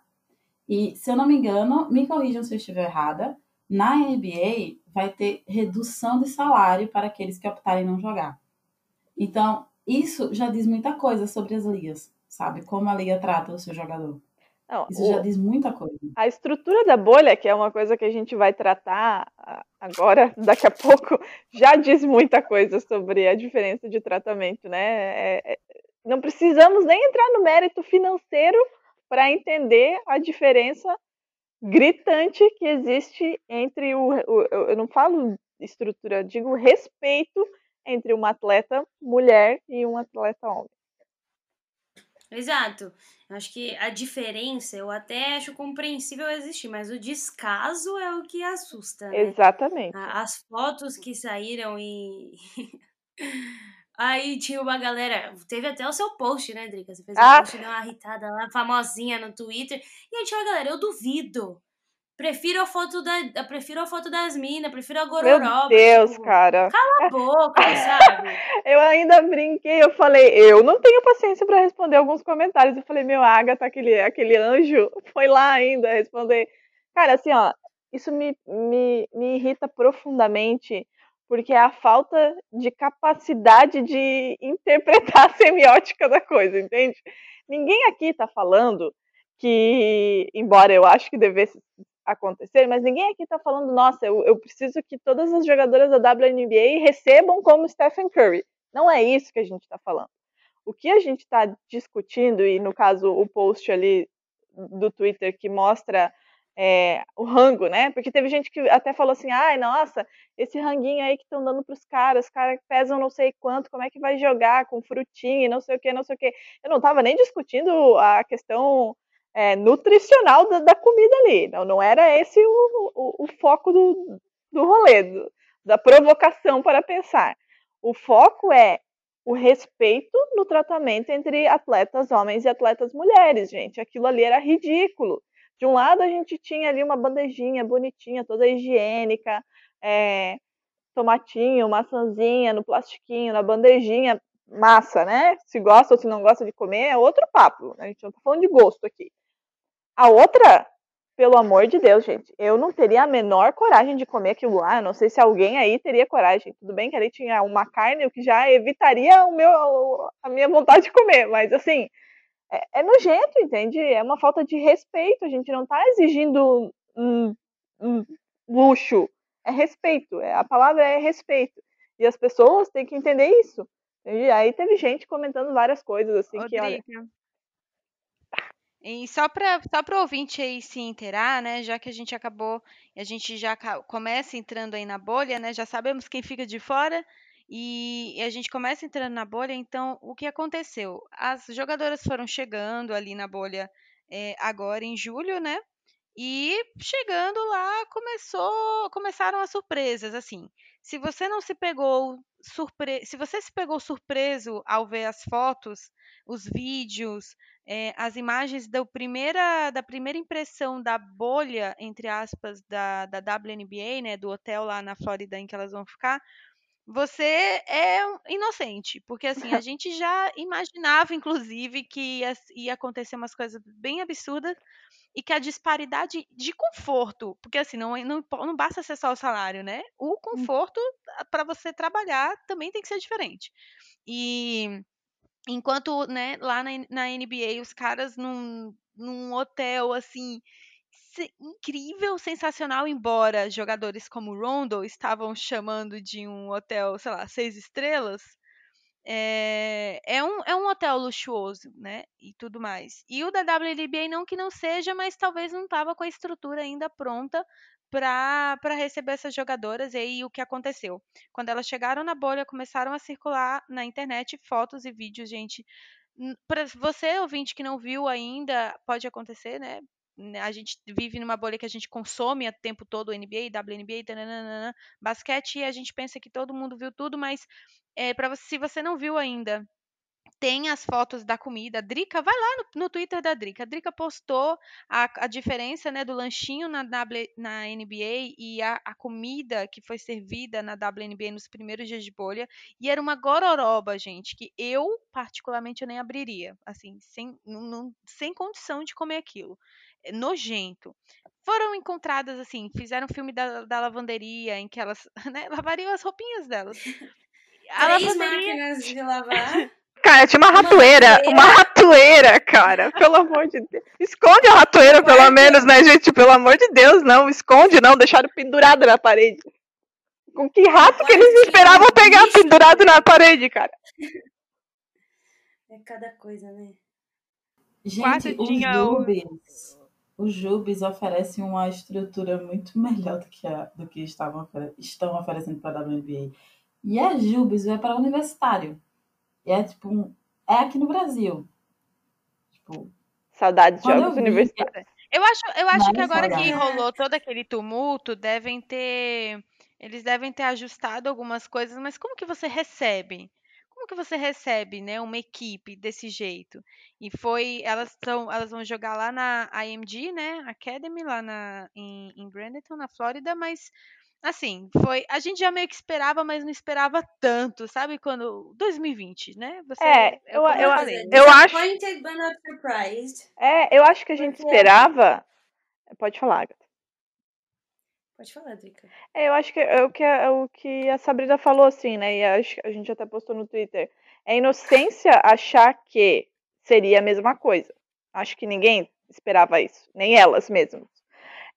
E, se eu não me engano, me corrijam se eu estiver errada, na NBA vai ter redução de salário para aqueles que optarem não jogar. Então, isso já diz muita coisa sobre as ligas, sabe? Como a liga trata o seu jogador. Não, Isso o- já diz muita coisa. A estrutura da bolha, que é uma coisa que a gente vai tratar ah, agora, daqui a pouco, já diz muita coisa sobre a diferença de tratamento, né? É- é- não precisamos nem entrar no mérito financeiro para entender a diferença gritante que existe entre o, o- eu eu não falo estrutura, digo respeito entre uma atleta mulher e um atleta homem. Exato. Acho que a diferença eu até acho compreensível existir, mas o descaso é o que assusta, né? Exatamente. As fotos que saíram e. Aí tinha uma galera. Teve até o seu post, né, Drica? Você fez um Ah. post, deu uma irritada lá, famosinha no Twitter. E aí tinha uma galera, eu duvido. Prefiro a foto da. Prefiro a foto das minas, prefiro a Meu gororoba. Deus, tipo, cara. Cala a boca, sabe? Eu ainda brinquei, eu falei, eu não tenho paciência para responder alguns comentários. Eu falei, meu, a Agatha, aquele, aquele anjo, foi lá ainda responder. Cara, assim, ó, isso me, me, me irrita profundamente, porque é a falta de capacidade de interpretar a semiótica da coisa, entende? Ninguém aqui tá falando que, embora eu acho que devesse acontecer, mas ninguém aqui tá falando, nossa, eu, eu preciso que todas as jogadoras da WNBA recebam como Stephen Curry. Não é isso que a gente está falando. O que a gente está discutindo, e no caso o post ali do Twitter que mostra é, o rango, né? Porque teve gente que até falou assim, ai, nossa, esse ranguinho aí que estão dando para os caras, os caras pesam não sei quanto, como é que vai jogar com frutinha e não sei o que, não sei o que. Eu não estava nem discutindo a questão é, nutricional da, da, comida ali, não, não era esse o, o, o foco do, do rolê, do, da provocação para pensar. O foco é o respeito no tratamento entre atletas homens e atletas mulheres, gente. Aquilo ali era ridículo. De um lado, a gente tinha ali uma bandejinha bonitinha, toda higiênica, é, tomatinho, maçãzinha no plastiquinho, na bandejinha, massa, né? Se gosta ou se não gosta de comer, é outro papo. A gente não tá falando de gosto aqui. A outra, pelo amor de Deus, gente, eu não teria a menor coragem de comer aquilo lá. Eu não sei se alguém aí teria coragem. Tudo bem que ali tinha uma carne, o que já evitaria o meu, a minha vontade de comer, mas assim, é, é nojento, entende? É uma falta de respeito. A gente não está exigindo um, um, luxo, é respeito. É, a palavra é respeito. E as pessoas têm que entender isso. E aí teve gente comentando várias coisas assim Ô, que olha. E só para só o ouvinte aí se inteirar, né? Já que a gente acabou, a gente já começa entrando aí na bolha, né? Já sabemos quem fica de fora. E, a gente começa entrando na bolha, então o que aconteceu? As jogadoras foram chegando ali na bolha é, agora em julho, né? E chegando lá começou, começaram as surpresas, assim. Se você não se pegou surpre... se você se pegou surpreso ao ver as fotos, os vídeos, é, as imagens da primeira, da primeira impressão da bolha, entre aspas, da, da WNBA, né, do hotel lá na Flórida em que elas vão ficar, você é inocente, porque assim, a gente já imaginava, inclusive, que ia, ia acontecer umas coisas bem absurdas e que a disparidade de conforto, porque assim, não, não, não basta ser só o salário, né? O hum. conforto para você trabalhar também tem que ser diferente. E enquanto, né, lá na, na NBA, os caras num, num hotel assim incrível, sensacional, embora jogadores como Rondo estavam chamando de um hotel, sei lá, seis estrelas. É, é, um, é um hotel luxuoso, né? E tudo mais. E o da WNBA não que não seja, mas talvez não estava com a estrutura ainda pronta para receber essas jogadoras. E aí o que aconteceu? Quando elas chegaram na bolha, começaram a circular na internet fotos e vídeos, gente. Para você, ouvinte, que não viu ainda, pode acontecer, né? Né, a gente vive numa bolha que a gente consome o tempo todo NBA, WNBA, tananana, basquete, e a gente pensa que todo mundo viu tudo, mas é, para se você não viu ainda, tem as fotos da comida. A Drica, vai lá no, no Twitter da Drica. A Drica postou a, a diferença né, do lanchinho na, w, na NBA e a, a, comida que foi servida na WNBA nos primeiros dias de bolha. E era uma gororoba, gente, que eu, particularmente, eu nem abriria. Assim, sem, não, sem condição de comer aquilo. É nojento. Foram encontradas, assim, fizeram filme da, da lavanderia em que elas né, lavariam as roupinhas delas. A Três lavanderia... máquinas de lavar. Cara, tinha uma ratoeira, uma ratoeira, cara, pelo amor de Deus. Esconde a ratoeira, pelo menos, né, gente? Pelo amor de Deus, não, esconde, não, deixaram pendurado na parede. Com que rato que eles esperavam pegar pendurado na parede, cara? É cada coisa, né? Gente, os Jubes, os Jubes oferecem uma estrutura muito melhor do que, a, do que estavam, estão oferecendo para a WNBA. E a Jubes é para universitário. E é tipo um, é aqui no Brasil. Tipo, Saudades de jogos universitários. Eu acho, eu acho que agora que rolou todo aquele tumulto, devem ter. Eles devem ter ajustado algumas coisas, mas como que você recebe? Como que você recebe, né, uma equipe desse jeito? E foi, elas estão, elas vão jogar lá na IMG, né, Academy lá na em, em Bradenton, na Flórida, mas Assim, foi. A gente já meio que esperava, mas não esperava tanto, sabe? Quando. 2020, né? Você, é, eu, eu, eu, eu acho. É, eu acho que a gente esperava. Pode falar, Agatha. Pode falar, Drica. É, eu acho que é o que, a, é o que a Sabrina falou, assim, né? E acho, a gente até postou no Twitter. É inocência achar que seria a mesma coisa. Acho que ninguém esperava isso, nem elas mesmas.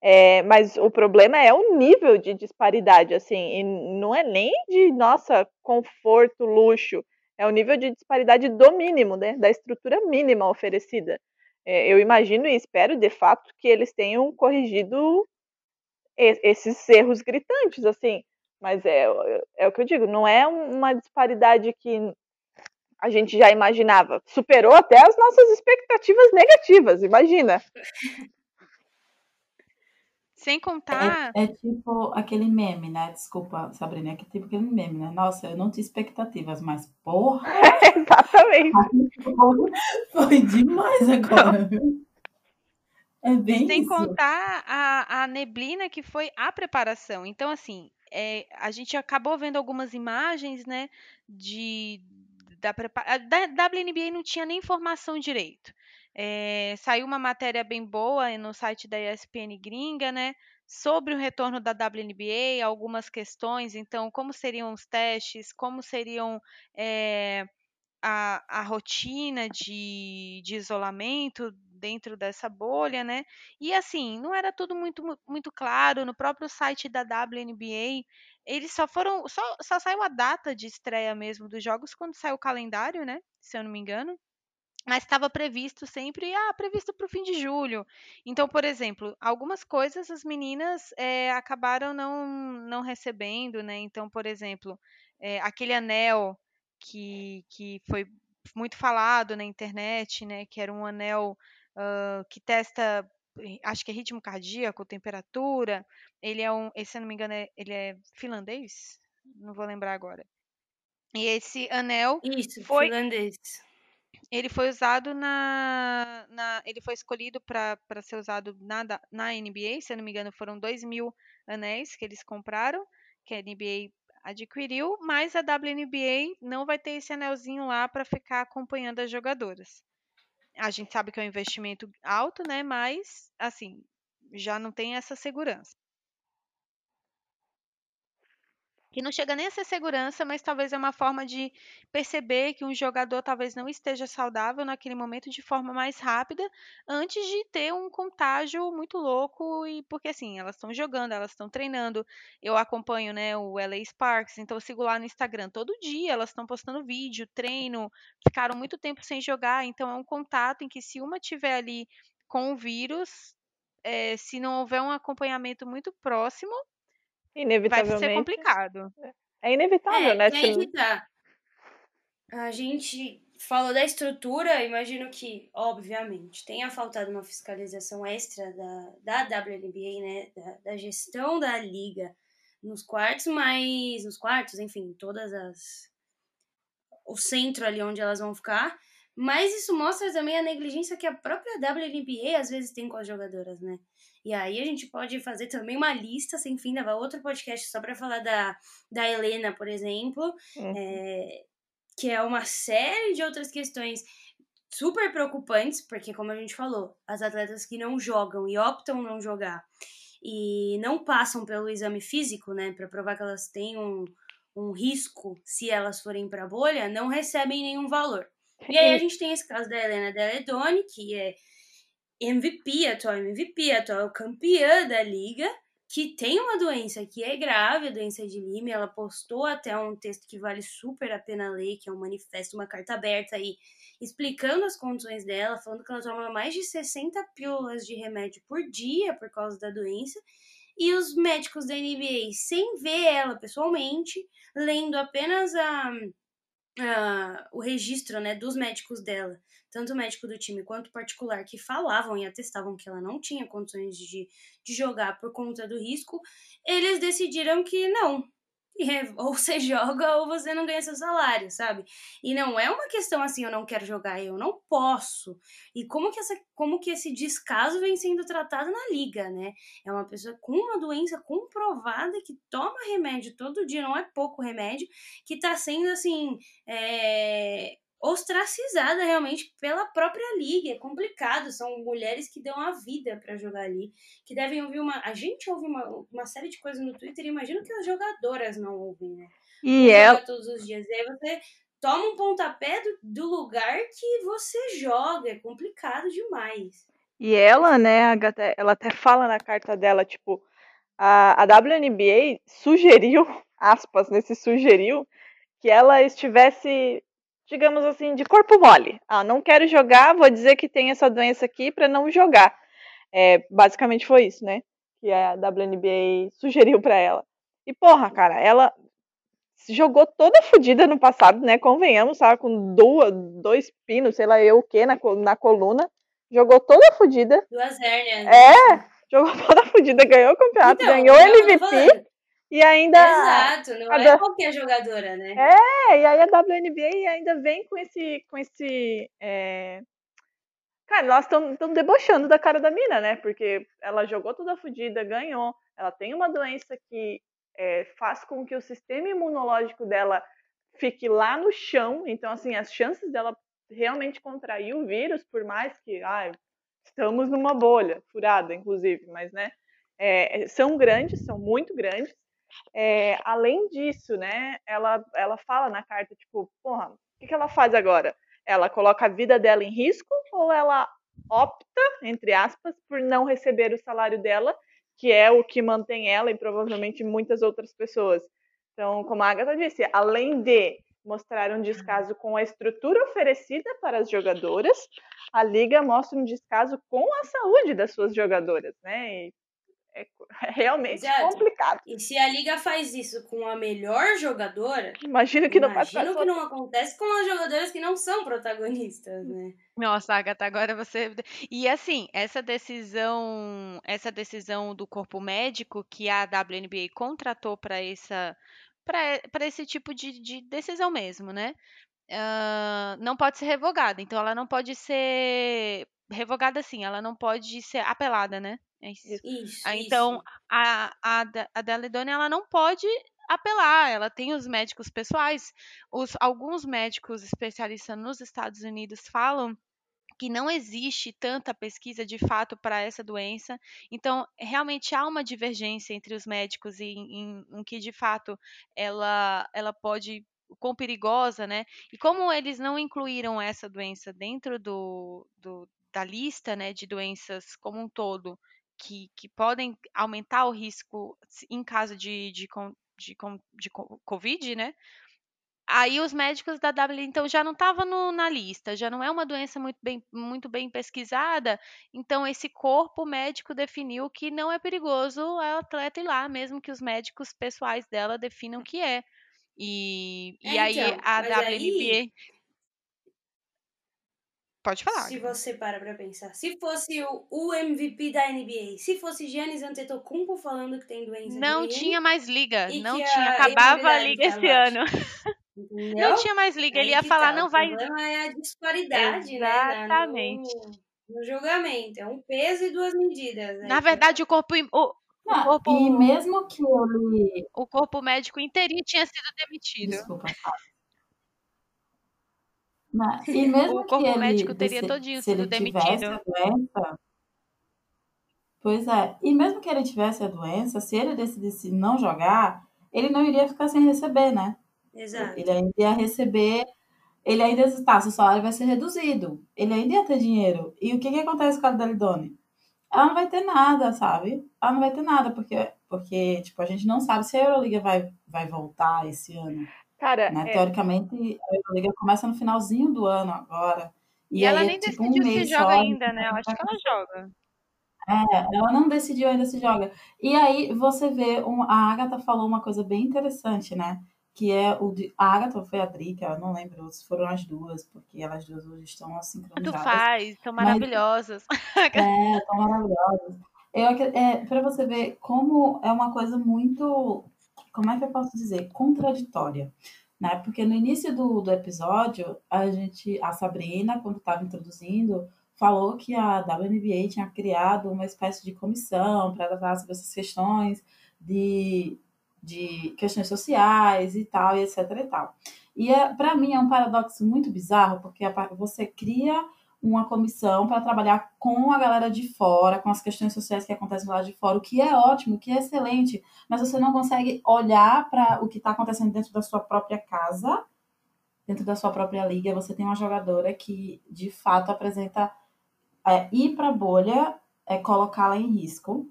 É, mas o problema é o nível de disparidade, assim, e não é nem de, nossa, conforto, luxo, é o nível de disparidade do mínimo, né, da estrutura mínima oferecida. É, eu imagino e espero, de fato, que eles tenham corrigido esses erros gritantes, assim. Mas é, é o que eu digo, não é uma disparidade que a gente já imaginava. Superou até as nossas expectativas negativas, imagina. Sem contar. É, é, tipo aquele meme, né? Desculpa, Sabrina, é tipo aquele meme, né? Nossa, eu não tinha expectativas, mas porra! exatamente. Foi demais agora. É bem Sem isso. contar a, a neblina que foi a preparação. Então, assim, é, a gente acabou vendo algumas imagens, né? De, da, da WNBA não tinha nem informação direito. É, saiu uma matéria bem boa no site da ESPN gringa, né? Sobre o retorno da WNBA, algumas questões. Então, como seriam os testes, como seriam é, a, a rotina de, de isolamento dentro dessa bolha, né? E assim, não era tudo muito, muito claro. No próprio site da WNBA, eles só foram. Só, só saiu a data de estreia mesmo dos jogos quando saiu o calendário, né? Se eu não me engano mas estava previsto sempre, ah, previsto para o fim de julho. Então, por exemplo, algumas coisas as meninas é, acabaram não, não recebendo, né? Então, por exemplo, é, aquele anel que, que foi muito falado na internet, né? Que era um anel uh, que testa, acho que é ritmo cardíaco, temperatura. Ele é um, se eu não me engano, é, ele é finlandês? Não vou lembrar agora. E esse anel Isso, foi finlandês ele foi usado na, na ele foi escolhido para ser usado na, na NBA, se eu não me engano, foram 2 mil anéis que eles compraram, que a NBA adquiriu, mas a WNBA não vai ter esse anelzinho lá para ficar acompanhando as jogadoras. A gente sabe que é um investimento alto, né? Mas assim, já não tem essa segurança. Que não chega nem a ser segurança, mas talvez é uma forma de perceber que um jogador talvez não esteja saudável naquele momento de forma mais rápida, antes de ter um contágio muito louco e porque assim, elas estão jogando, elas estão treinando. Eu acompanho, né, o LA Sparks, então eu sigo lá no Instagram todo dia, elas estão postando vídeo, treino, ficaram muito tempo sem jogar, então é um contato em que se uma tiver ali com o vírus, é, se não houver um acompanhamento muito próximo, Inevitavelmente. Vai ser complicado. É inevitável, é, né? Aí que tá. A gente falou da estrutura, imagino que, obviamente, tenha faltado uma fiscalização extra da, da WNBA, né? Da, da gestão da liga nos quartos, mas. Nos quartos, enfim, todas as. O centro ali onde elas vão ficar. Mas isso mostra também a negligência que a própria WNBA às vezes tem com as jogadoras, né? E aí a gente pode fazer também uma lista sem fim, levar outro podcast só para falar da, da Helena, por exemplo, uhum. é, que é uma série de outras questões super preocupantes, porque como a gente falou, as atletas que não jogam e optam não jogar e não passam pelo exame físico, né, para provar que elas têm um, um risco se elas forem para a bolha, não recebem nenhum valor. E aí a gente tem esse caso da Helena Deledoni, que é MVP, atual MVP, atual campeã da liga, que tem uma doença que é grave, a doença de Lyme. Ela postou até um texto que vale super a pena ler, que é um manifesto, uma carta aberta aí, explicando as condições dela, falando que ela toma mais de 60 pílulas de remédio por dia por causa da doença. E os médicos da NBA, sem ver ela pessoalmente, lendo apenas a, a, o registro né, dos médicos dela, tanto o médico do time quanto particular, que falavam e atestavam que ela não tinha condições de, de jogar por conta do risco, eles decidiram que não, ou você joga ou você não ganha seu salário, sabe? E não é uma questão assim, eu não quero jogar, eu não posso. E como que, essa, como que esse descaso vem sendo tratado na liga, né? É uma pessoa com uma doença comprovada que toma remédio todo dia, não é pouco remédio, que tá sendo assim. É ostracizada realmente pela própria liga. É complicado, são mulheres que dão a vida para jogar ali, que devem ouvir uma. A gente ouve uma, uma série de coisas no Twitter, imagino que as jogadoras não ouvem, né? E é todos os dias. E aí você toma um pontapé do, do lugar que você joga, é complicado demais. E ela, né, ela até fala na carta dela, tipo, a, a WNBA sugeriu, aspas, nesse sugeriu, que ela estivesse digamos assim, de corpo mole. Ah, não quero jogar, vou dizer que tem essa doença aqui para não jogar. É, basicamente foi isso, né? Que a WNBA sugeriu para ela. E porra, cara, ela jogou toda fodida no passado, né? Convenhamos, sabe? Com duas, dois pinos, sei lá eu o que, na, na coluna. Jogou toda fodida. Duas hérnias. É, jogou toda fodida, ganhou o campeonato, Então, ganhou o MVP. E ainda. Exato, não é qualquer jogadora, né? É, e aí a WNBA ainda vem com esse. Com esse é... Cara, nós estamos debochando da cara da mina, né? Porque ela jogou toda fodida, ganhou. Ela tem uma doença que é, faz com que o sistema imunológico dela fique lá no chão. Então, assim, as chances dela realmente contrair o vírus, por mais que ai, estamos numa bolha, furada, inclusive, mas né? é, são grandes, são muito grandes. É, além disso, né, ela, ela fala na carta, tipo, porra, o que, que ela faz agora? Ela coloca a vida dela em risco ou ela opta, entre aspas, por não receber o salário dela, que é o que mantém ela e provavelmente muitas outras pessoas. Então, como a Agatha disse, além de mostrar um descaso com a estrutura oferecida para as jogadoras, a liga mostra um descaso com a saúde das suas jogadoras, né? E é é realmente Exato. complicado. E se a liga faz isso com a melhor jogadora, Imagino que não imagino que não acontece com as jogadoras que não são protagonistas, né? Nossa, Agatha, agora você. E assim, essa decisão, essa decisão do corpo médico que a WNBA contratou para essa, para esse tipo de, de decisão mesmo, né? Ah, não pode ser revogada. Então, ela não pode ser revogada assim. Ela não pode ser apelada, né? É isso. Isso. Ah, então, isso. a, a, a Deledone, ela não pode apelar, ela tem os médicos pessoais. Os, alguns médicos especialistas nos Estados Unidos falam que não existe tanta pesquisa de fato para essa doença. Então, realmente há uma divergência entre os médicos em, em, em que, de fato, ela, ela pode, quão perigosa, né? E como eles não incluíram essa doença dentro do, do, da lista, né, de doenças como um todo, que, que podem aumentar o risco em caso de, de, de, de co- Covid, né? Aí os médicos da W então já não estavam na lista, já não é uma doença muito bem, muito bem pesquisada, então esse corpo médico definiu que não é perigoso a atleta ir lá, mesmo que os médicos pessoais dela definam que é. E, e É, aí então, a mas aí- WNBA. Pode falar. Se você para pra pensar, se fosse o, o MVP da NBA, se fosse Giannis Antetokounmpo falando que tem doença Não de tinha mais liga, não tinha, a acabava a liga tá esse ano. entendeu? Não tinha mais liga, ele Aí ia que falar, tá, não o vai. problema é a disparidade, né? na- Exatamente. No, no julgamento. É um peso e duas medidas. Na aí que verdade, o corpo, o, o Ah, corpo, e mesmo que ele. o corpo médico inteirinho tinha sido demitido. Desculpa, fala. Não, e mesmo O corpo que ele, médico teria desse- todinho se ele sido tivesse demitido. doença. Pois é, e mesmo que ele tivesse a doença, se ele decidisse não jogar, ele não iria ficar sem receber, né? Exato. Ele ainda ia receber, ele ainda está, seu salário vai ser reduzido, ele ainda ia ter dinheiro. E o que, que acontece com a Dalidone? Ela não vai ter nada, sabe? Ela não vai ter nada, porque, porque tipo, a gente não sabe se a Euroliga vai, vai voltar esse ano. Cara, Né? é, Teoricamente, a Euroliga começa no finalzinho do ano agora. E, ela aí é nem tipo um decidiu se mês joga só, ainda, né? Eu acho então que ela joga. é, ela não decidiu ainda se joga. E aí você vê, um, a Agatha falou uma coisa bem interessante, né? Que é o de. A Agatha ou foi a Drica, eu não lembro se foram as duas, porque elas duas hoje estão sincronizadas. faz, são Mas- maravilhosas. É, tão maravilhosas. Eu, é, para você ver como é uma coisa muito, como é que eu posso dizer, contraditória, né? Porque no início do, do episódio, a gente, a Sabrina, quando estava introduzindo, falou que a WNBA tinha criado uma espécie de comissão para tratar sobre essas questões de, de questões sociais e tal, e etc e tal. E é, para mim é um paradoxo muito bizarro, porque a você cria uma comissão para trabalhar com a galera de fora, com as questões sociais que acontecem lá de fora, o que é ótimo, o que é excelente, mas você não consegue olhar para o que está acontecendo dentro da sua própria casa, dentro da sua própria liga. Você tem uma jogadora que, de fato, apresenta é, ir para a bolha, é colocá-la em risco,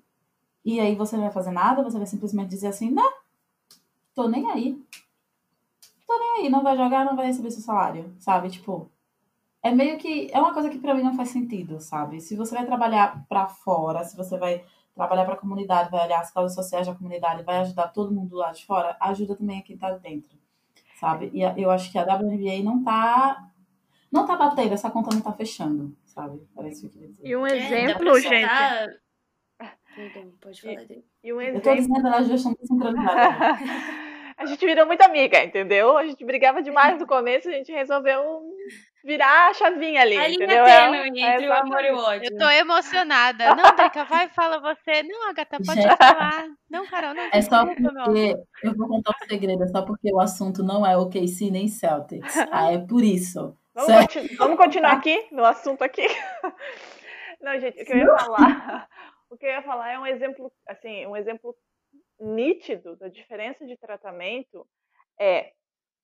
e aí você não vai fazer nada, você vai simplesmente dizer assim, não, tô nem aí. tô nem aí, não vai jogar, não vai receber seu salário, sabe? Tipo, é meio que. É uma coisa que para mim não faz sentido, sabe? Se você vai trabalhar para fora, se você vai trabalhar para a comunidade, vai olhar as causas sociais da comunidade, vai ajudar todo mundo lá de fora, ajuda também a quem tá dentro, sabe? E eu acho que a WNBA não tá. Não tá batendo, essa conta não tá fechando, sabe? Parece que eu queria dizer. E um É, dá exemplo, pra gente. Perdão, pode falar dele. E um Eu tô exemplo. dizendo a gestão descentralizada. A gente virou muito amiga, entendeu? A gente brigava demais no começo, a gente resolveu virar a chavinha ali, A linha entendeu? tênue É, entre o amor e o ódio. Eu tô emocionada. Não, Drica, vai, fala você. Não, Agatha, pode Gente. falar. Não, Carol, não. É só porque. Eu vou contar um segredo, é só porque o assunto não é o KC nem Celtics. Ah, é por isso. Vamos, continu- vamos continuar aqui no assunto aqui. Não, gente, o que eu ia falar, o que eu ia falar é um exemplo, assim, um exemplo nítido da diferença de tratamento é,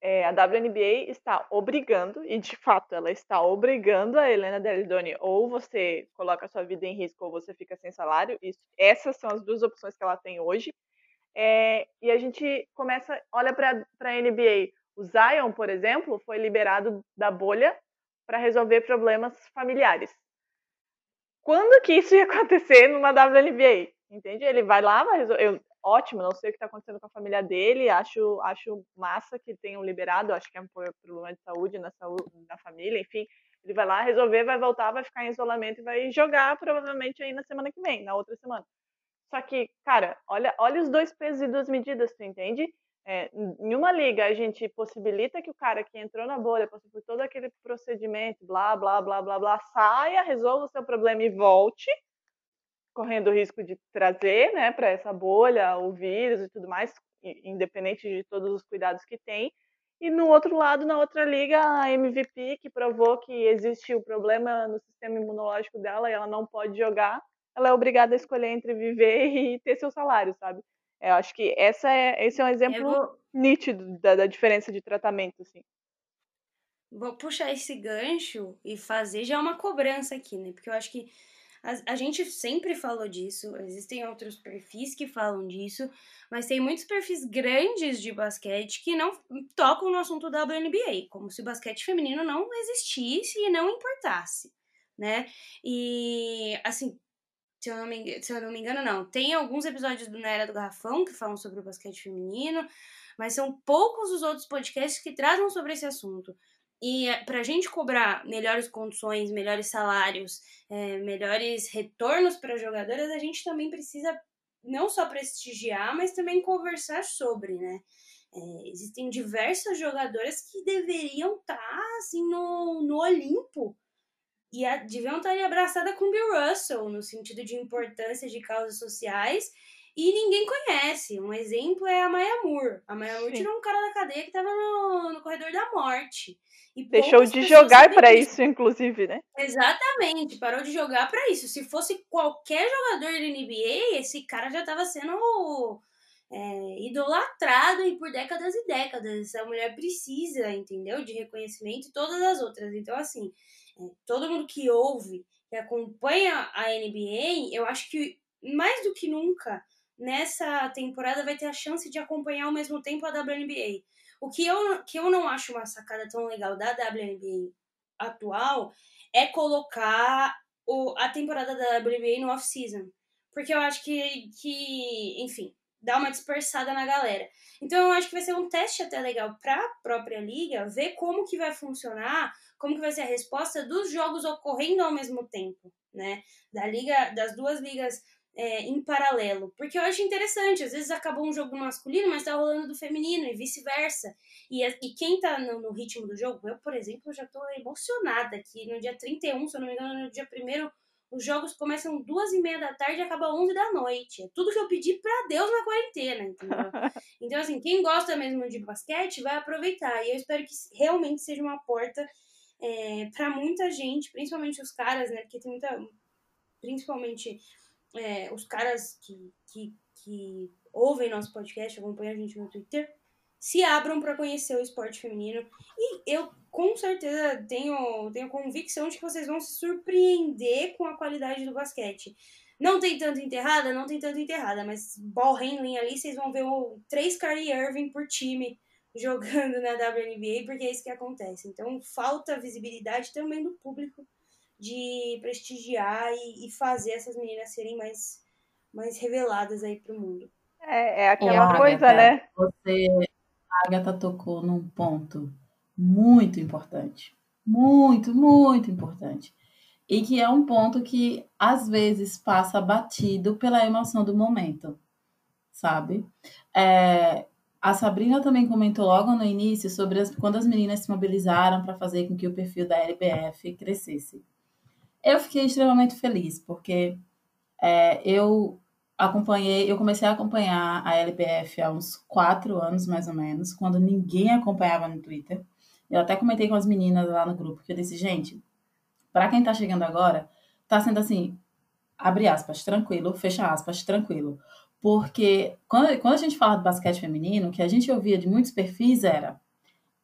é, a WNBA está obrigando, e de fato ela está obrigando a Helena Deldoni, ou você coloca a sua vida em risco ou você fica sem salário, isso, essas são as duas opções que ela tem hoje. É, e a gente começa, olha para a NBA, o Zion, por exemplo, foi liberado da bolha para resolver problemas familiares. Quando que isso ia acontecer numa WNBA? Entende? Ele vai lá, vai resolver. Eu, ótimo, não sei o que está acontecendo com a família dele, acho, acho massa que tenham liberado, acho que é um problema de saúde na, saúde, na família, enfim. Ele vai lá resolver, vai voltar, vai ficar em isolamento e vai jogar provavelmente aí na semana que vem, na outra semana. Só que, cara, olha, olha os dois pesos e duas medidas, tu entende? É, em uma liga, a gente possibilita que o cara que entrou na bolha, passou por todo aquele procedimento, blá, blá, blá, blá, blá, saia, resolva o seu problema e volte, correndo o risco de trazer, né, para essa bolha o vírus e tudo mais, independente de todos os cuidados que tem. E no outro lado, na outra liga, a MVP, que provou que existe o problema no sistema imunológico dela e ela não pode jogar, ela é obrigada a escolher entre viver e ter seu salário, sabe? Eu acho que essa é, esse é um exemplo vou, nítido da, da diferença de tratamento, assim. vou puxar esse gancho e fazer já uma cobrança aqui, né? Porque eu acho que a, a gente sempre falou disso, existem outros perfis que falam disso, mas tem muitos perfis grandes de basquete que não tocam no assunto da WNBA, como se o basquete feminino não existisse e não importasse, né? E, assim, se eu, não me, se eu não me engano, não. Tem alguns episódios do Na Era do Garrafão que falam sobre o basquete feminino, mas são poucos os outros podcasts que trazem sobre esse assunto. E para a gente cobrar melhores condições, melhores salários, é, melhores retornos para jogadoras, a gente também precisa não só prestigiar, mas também conversar sobre, né? É, existem diversas jogadoras que deveriam estar tá, assim no, no Olimpo e a, deviam estar ali abraçada com Bill Russell no sentido de importância de causas sociais e ninguém conhece. Um exemplo é a Maya Moore. A Maya Moore Sim. tirou um cara da cadeia que estava no, no corredor da morte. E Deixou de jogar para isso, inclusive, né? Exatamente, parou de jogar pra isso. Se fosse qualquer jogador da NBA, esse cara já tava sendo é, idolatrado e por décadas e décadas. Essa mulher precisa, entendeu? De reconhecimento e todas as outras. Então, assim, é, todo mundo que ouve, que acompanha a NBA, eu acho que mais do que nunca, nessa temporada vai ter a chance de acompanhar ao mesmo tempo a WNBA. O que eu, que eu não acho uma sacada tão legal da WNBA atual é colocar o, a temporada da WNBA no off-season. Porque eu acho que, que, enfim, dá uma dispersada na galera. Então eu acho que vai ser um teste até legal para a própria liga, ver como que vai funcionar, como que vai ser a resposta dos jogos ocorrendo ao mesmo tempo, né? Da liga, das duas ligas é, em paralelo. Porque eu acho interessante, às vezes acabou um jogo masculino, mas tá rolando do feminino e vice-versa. E, e quem tá no, no, ritmo do jogo, eu, por exemplo, já tô emocionada que no dia 31, se eu não me engano, no dia 1 os jogos começam duas e meia da tarde e acabam 11 da noite. É tudo que eu pedi pra Deus na quarentena, entendeu? então, assim, quem gosta mesmo de basquete vai aproveitar. E eu espero que realmente seja uma porta é, para muita gente, principalmente os caras, né? Porque tem muita. Principalmente é, os caras que, que, que ouvem nosso podcast, acompanham a gente no Twitter, se abram para conhecer o esporte feminino. E eu, com certeza, tenho, tenho convicção de que vocês vão se surpreender com a qualidade do basquete. Não tem tanto enterrada, não tem tanto enterrada, mas ball handling ali, vocês vão ver o, três Kyrie Irving por time jogando na WNBA, porque é isso que acontece. Então falta visibilidade também do público de prestigiar e, e fazer essas meninas serem mais, mais reveladas aí pro mundo. É, é aquela coisa, né? Você, a Agatha tocou num ponto muito importante. Muito, muito importante. E que é um ponto que às vezes passa batido pela emoção do momento, sabe? É, a Sabrina também comentou logo no início sobre as, quando as meninas se mobilizaram para fazer com que o perfil da LBF crescesse. Eu fiquei extremamente feliz, porque é, eu acompanhei, eu comecei a acompanhar a LBF há uns quatro anos, mais ou menos, quando ninguém acompanhava no Twitter. Eu até comentei com as meninas lá no grupo, que eu disse, gente, para quem tá chegando agora, tá sendo assim, abre aspas, tranquilo, fecha aspas, tranquilo. Porque quando, quando a gente fala de basquete feminino, o que a gente ouvia de muitos perfis era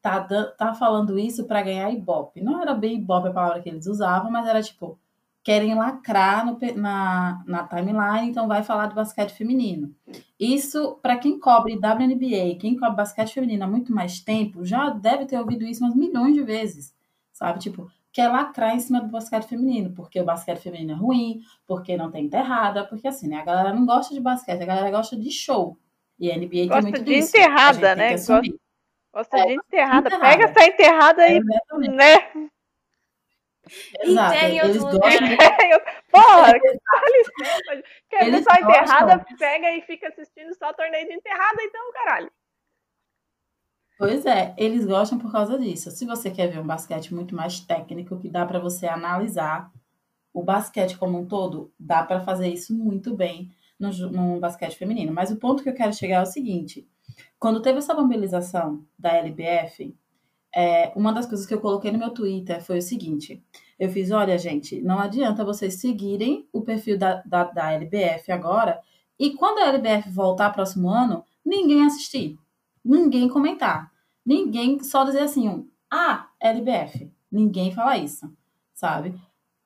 tá, tá falando isso para ganhar ibope. Não era bem ibope a palavra que eles usavam, mas era tipo, querem lacrar no, na, na timeline, então vai falar do basquete feminino. Isso, para quem cobre WNBA, quem cobre basquete feminino há muito mais tempo, já deve ter ouvido isso umas milhões de vezes, sabe? Tipo, quer lacrar em cima do basquete feminino, porque o basquete feminino é ruim, porque não tem enterrada, porque assim, né? A galera não gosta de basquete, a galera gosta de show. E a NBA gosta tem muito de disso. enterrada, né? Gosta, gosta É, de enterrada. enterrada. Pega essa enterrada aí, Exatamente. né? Exato. Enterre outro Eles lugar. Porra. Quer ver só enterrada? gostam. Pega e fica assistindo só torneio de enterrada, então, caralho. Pois é, eles gostam por causa disso. Se você quer ver um basquete muito mais técnico, que dá para você analisar o basquete como um todo, dá para fazer isso muito bem no, no basquete feminino. Mas o ponto que eu quero chegar é o seguinte: quando teve essa mobilização da LBF, é, uma das coisas que eu coloquei no meu Twitter foi o seguinte: eu fiz, olha, gente, não adianta vocês seguirem o perfil da, da, da LBF agora, e quando a LBF voltar próximo ano, ninguém assistir, ninguém comentar, ninguém só dizer assim, um, ah, LBF. Ninguém fala isso, sabe?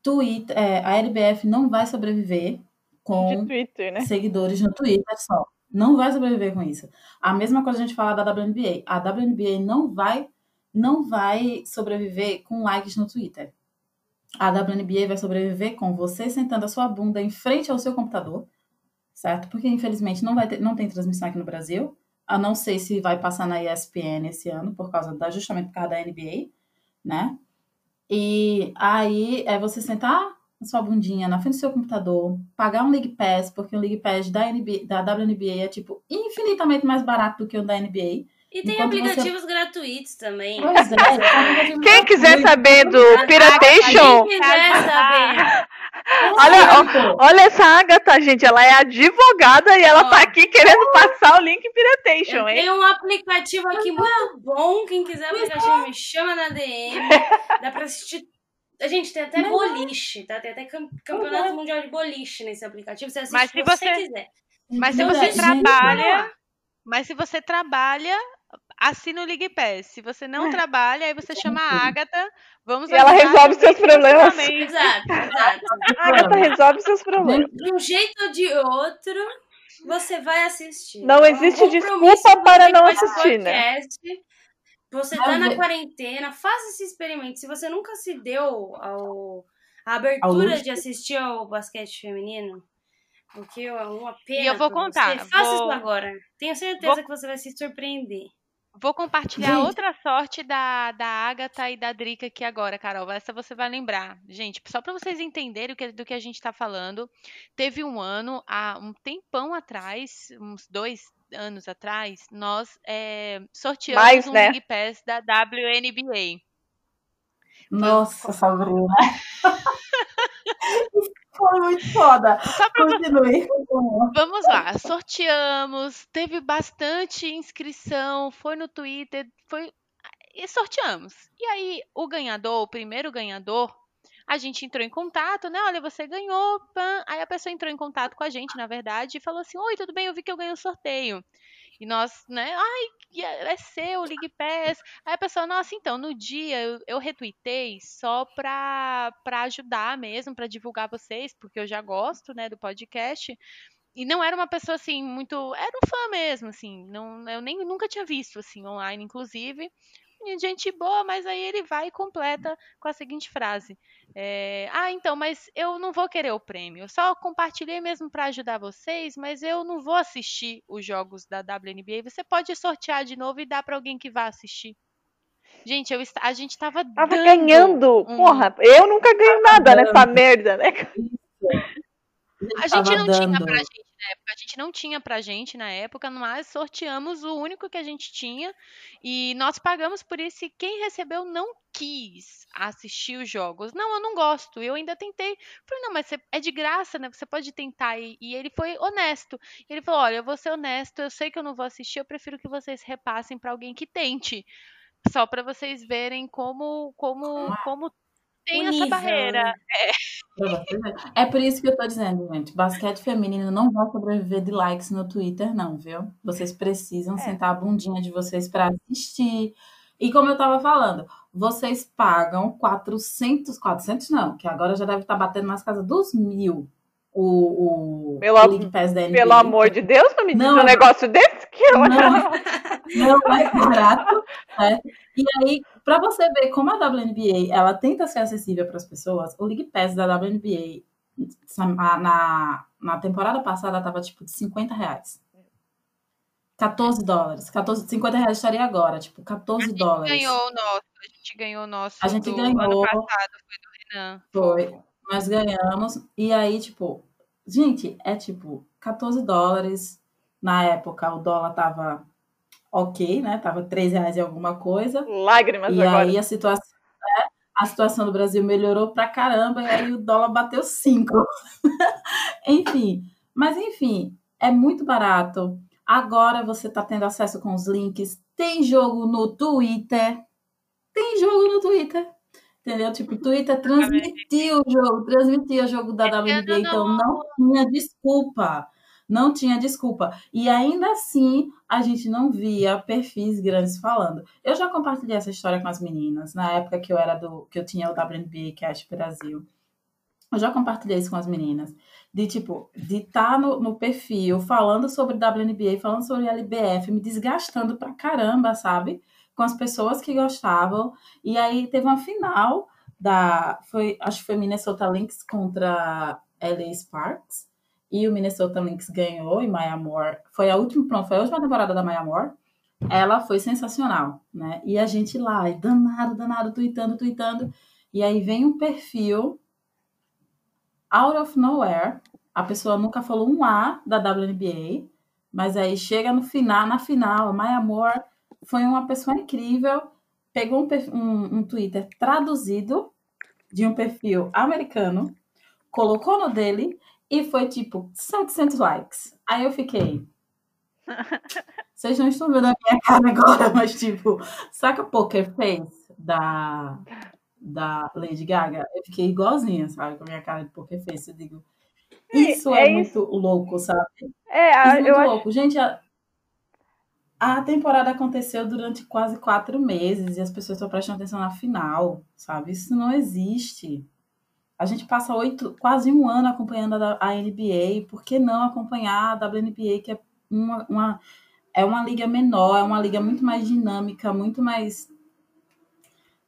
Twitter, é, a LBF não vai sobreviver com Twitter, né? seguidores no Twitter só. Não vai sobreviver com isso. A mesma coisa a gente fala da WNBA. A WNBA não vai, não vai sobreviver com likes no Twitter. A WNBA vai sobreviver com você sentando a sua bunda em frente ao seu computador, certo? Porque infelizmente não vai ter, não tem transmissão aqui no Brasil. A não sei se vai passar na ESPN esse ano por causa da justamente por causa da NBA, né? E aí é você sentar a sua bundinha na frente do seu computador, pagar um League Pass, porque o League Pass da, NBA, da WNBA é tipo infinitamente mais barato do que o da NBA. E tem Enquanto você- aplicativos gratuitos também. Pois é. Quem quiser saber do Quem Piratation, quiser saber. olha, olha essa Agatha, gente, ela é advogada e ela Ó. tá aqui querendo passar o link Piratation, hein? tenho um aplicativo aqui muito bom. Quem quiser aplicativo, me chama na DM. Dá pra assistir. A gente tem até boliche, tá? Tem até cam- campeonato mundial de boliche nesse aplicativo. Você assiste Mas se você você- quiser. Mas se Então, você trabalha, mas se você trabalha, assina o League Pass. Se você não trabalha, aí você chama a Agatha, vamos E ela resolve seus problemas. Exato, exato. A Agatha resolve seus problemas. De um jeito ou de outro, você vai assistir. Não É um existe desculpa para não faz com o assistir, né? Você tá na ver. quarentena, faça esse experimento. Se você nunca se deu ao, a abertura de assistir ao basquete feminino, o que é uma pena. E eu vou contar, Você, faça vou- isso agora. Tenho certeza vou- que você vai se surpreender. Vou compartilhar Gente. outra sorte da, da Agatha e da Drica aqui agora, Carol. Essa você vai lembrar. Gente, só para vocês entenderem o que- do que a gente está falando, teve um ano, há um tempão atrás, uns dois anos atrás, nós é, sorteamos Mais, um né? League Pass da WNBA. Nossa, Sabrina. Foi muito foda. Só pra Continue. Vamos lá, sorteamos, teve bastante inscrição, foi no Twitter, foi e sorteamos. E aí o ganhador, o primeiro ganhador, a gente entrou em contato, né? Olha, você ganhou, pã. Aí a pessoa entrou em contato com a gente, na verdade, e falou assim: "Oi, tudo bem? Eu vi que eu ganhei o sorteio". E nós, né? Ai, é é seu, League Pass. Aí a pessoa, nossa, então, no dia eu, eu retuitei só pra, pra ajudar mesmo, pra divulgar vocês, porque eu já gosto, né, do podcast. e não era uma pessoa assim muito, era um fã mesmo, assim, não, eu nem nunca tinha visto assim online, inclusive. Gente boa, mas aí ele vai e completa com a seguinte frase: é, Ah, então, mas eu não vou querer o prêmio. Eu só compartilhei mesmo para ajudar vocês, mas eu não vou assistir os jogos da WNBA. Você pode sortear de novo e dar para alguém que vá assistir. Gente, eu, a gente tava, tava ganhando. Um... Porra, eu nunca ganho nada nessa merda, né? A gente não dando. tinha pra gente na época, a gente não tinha pra gente na época, mas sorteamos o único que a gente tinha e nós pagamos por isso e quem recebeu não quis assistir os jogos. Não, eu não gosto. Eu ainda tentei. Falei, não, mas é de graça, né? Você pode tentar. E, e ele foi honesto. Ele falou: olha, eu vou ser honesto, eu sei que eu não vou assistir, eu prefiro que vocês repassem para alguém que tente. Só para vocês verem como, como, como tem essa barreira. Né? É. é por isso que eu tô dizendo, gente. Basquete feminino não vai sobreviver de likes no Twitter, não, viu? Vocês precisam é. sentar a bundinha de vocês para assistir. E como eu tava falando, vocês pagam 400, 400 não, que agora já deve estar tá batendo nas casas dos mil o, o, pelo, o League Pass da NBA. Pelo amor de Deus, não me diz um negócio desse que eu... Não, não é barato. Né? E aí, para você ver como a WNBA ela tenta ser acessível para as pessoas, o League Pass da WNBA na, na temporada passada estava tipo de 50 reais. 14 dólares. 14, 50 reais estaria agora, tipo, 14 a dólares. Ganhou o nosso, a gente ganhou o nosso. A gente ganhou. Ano passado, foi do Renan. Foi. Nós ganhamos. E aí, tipo, gente, é tipo 14 dólares. Na época, o dólar tava ok, né? Tava 3 reais e alguma coisa. Lágrimas e agora. E aí a situação, né? a situação do Brasil melhorou pra caramba e aí o dólar bateu 5. enfim, mas enfim, é muito barato. Agora você tá tendo acesso com os links. Tem jogo no Twitter. Tem jogo no Twitter. Entendeu? Tipo, o Twitter transmitiu o jogo, transmitia o jogo da WNBA, então não tinha desculpa. Não tinha desculpa. E ainda assim, a gente não via perfis grandes falando. Eu já compartilhei essa história com as meninas, na época que eu era do. que eu tinha o WNBA Cash Brasil. Eu já compartilhei isso com as meninas. De tipo, de estar tá no, no perfil falando sobre WNBA, falando sobre LBF, me desgastando pra caramba, sabe? com as pessoas que gostavam. E aí teve uma final da. Foi, acho que foi Minnesota Lynx contra LA Sparks. E o Minnesota Lynx ganhou e Maya Moore. Foi a última, pronto, foi a última temporada da Maya Moore. Ela foi sensacional, né? E a gente lá, e danado, danado, tweetando, tweetando. E aí vem um perfil out of nowhere. A pessoa nunca falou um A da WNBA, mas aí chega no final, na final, a Maya Moore foi uma pessoa incrível, pegou um, um, um Twitter traduzido de um perfil americano, colocou no dele e foi tipo 700 likes. Aí eu fiquei. Vocês não estão vendo a minha cara agora, mas tipo, saca Poker Face da, da Lady Gaga? Eu fiquei igualzinha, sabe, com a minha cara de Poker Face. Eu digo, isso é, é, é muito isso. louco, sabe? É, isso é muito louco. Acho... Gente, a, a temporada aconteceu durante quase quatro meses e as pessoas estão prestando atenção na final, sabe? Isso não existe. A gente passa oito, quase um ano acompanhando a, a NBA, por que não acompanhar a WNBA, que é uma, uma, é uma liga menor, é uma liga muito mais dinâmica, muito mais.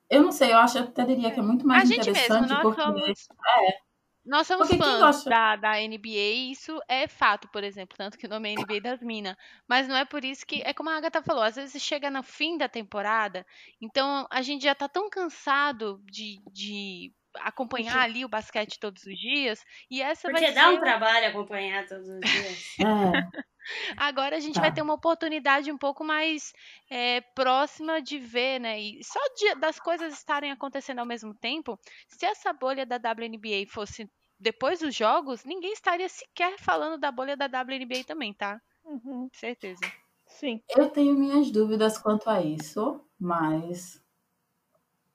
Eu não sei, eu acho até diria que é muito mais a interessante mesmo, porque. Somos... É, nós somos Porque fãs da, da NBA e isso é fato, por exemplo, tanto que o nome é NBA das Minas. Mas não é por isso que. É como a Agatha falou, às vezes chega no fim da temporada, então a gente já tá tão cansado de, de acompanhar ali o basquete todos os dias. E essa Porque vai dá ser... um trabalho acompanhar todos os dias. É. Agora a gente Tá. vai ter uma oportunidade um pouco mais é, próxima de ver, né? E só de- das coisas estarem acontecendo ao mesmo tempo, se essa bolha da WNBA fosse depois dos jogos, ninguém estaria sequer falando da bolha da WNBA também, tá? Uhum. Certeza. Sim. Eu tenho minhas dúvidas quanto a isso, mas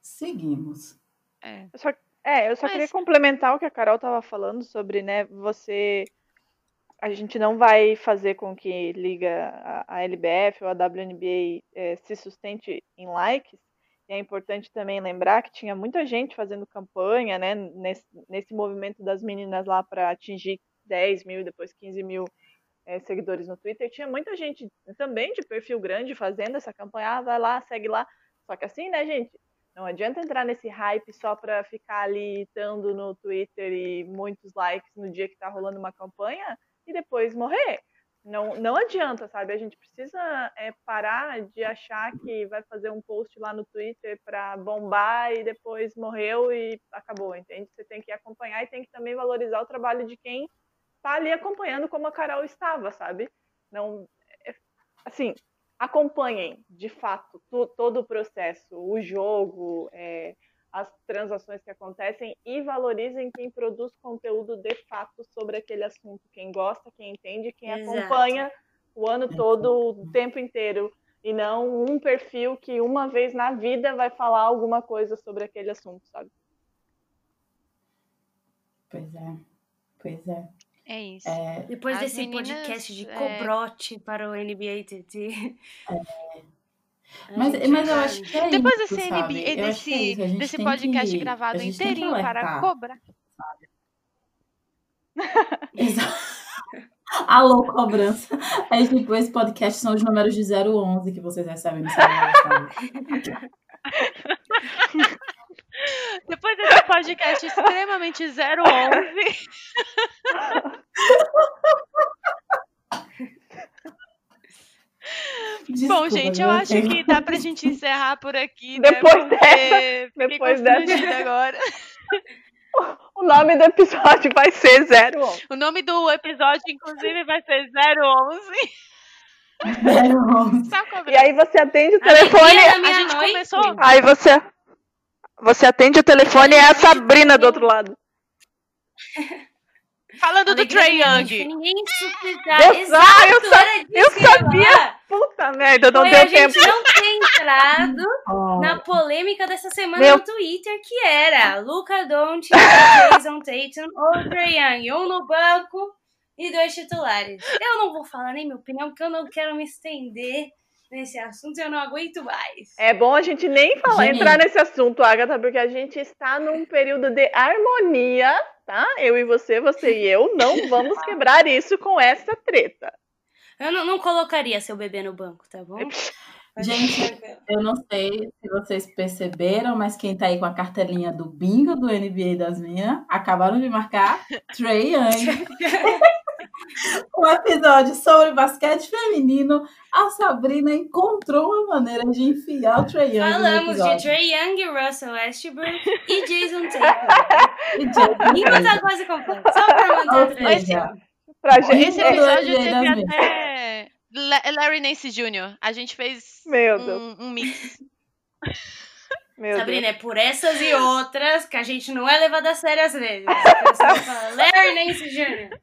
seguimos. É. Eu só, é, eu só Mas- queria complementar o que a Carol estava falando sobre, né, você... A gente não vai fazer com que liga a, a LBF ou a WNBA eh, se sustente em likes. E é importante também lembrar que tinha muita gente fazendo campanha, né, nesse, nesse movimento das meninas lá para atingir 10 mil, depois 15 mil é, seguidores no Twitter, tinha muita gente também de perfil grande fazendo essa campanha, ah, vai lá, segue lá. Só que assim, né, gente? Não adianta entrar nesse hype só para ficar ali estando no Twitter e muitos likes no dia que tá rolando uma campanha e depois morrer. Não, não adianta, sabe? A gente precisa é, parar de achar que vai fazer um post lá no Twitter para bombar e depois morreu e acabou, entende? Você tem que acompanhar e tem que também valorizar o trabalho de quem tá ali acompanhando como a Carol estava, sabe? Não, é, assim, acompanhem de fato todo o processo, o jogo, é, as transações que acontecem e valorizem quem produz conteúdo de fato sobre aquele assunto, quem gosta, quem entende, quem Exato. acompanha o ano todo, o tempo inteiro, e não um perfil que uma vez na vida vai falar alguma coisa sobre aquele assunto, sabe? Pois é, pois é. É isso. É, Depois desse meninas, podcast de é cobrote é... para o NBA TT. É. Mas, mas eu acho que é Depois isso, desse, NBA, desse, é desse podcast que, gravado inteirinho para cobrar. Exato. Alô, cobrança. Aí depois esse podcast são os números de 011 que vocês recebem no celular. Depois desse podcast extremamente 011. Desculpa, Bom, gente, eu acho que dá pra gente encerrar por aqui. Né, depois né, dessa. Depois dessa. agora. O nome do episódio vai ser 011. O nome do episódio, inclusive, vai ser 011. 011. E aí você atende o telefone. A gente noite. começou. Aí você. Você atende o telefone e é a Sabrina do outro lado. Falando do Trey Young. Ninguém sustentar. Exato, eu, sa eu sabia. Puta merda, não Foi deu a tempo. gente não ter entrado oh. na polêmica dessa semana Meu... no Twitter, que era Luca Doncic, Jason Tatum ou Trey Young. Um no banco e dois titulares. Eu não vou falar nem minha opinião, porque eu não quero me estender nesse assunto, eu não aguento mais. É bom a gente nem falar, gente. entrar nesse assunto, Agatha, porque a gente está num período de harmonia, tá? Eu e você, você e eu, não vamos quebrar isso com essa treta. Eu não, não colocaria seu bebê no banco, tá bom? Gente, eu não sei se vocês perceberam, mas quem tá aí com a cartelinha do bingo do NBA das minhas, acabaram de marcar Trey Young. um episódio sobre basquete feminino, a Sabrina encontrou uma maneira de enfiar o Trey Young Falamos de Trey Young, Russell Westbrook e Jason Tatum. Língua tá quase completa. Só pra manter a tradição. Pra gente, esse episódio teve até Larry Nance Jr. A gente fez um, um mix. Meu Sabrina, Deus. é por essas e outras que a gente não é levado a sério às vezes. Larry Nance Jr.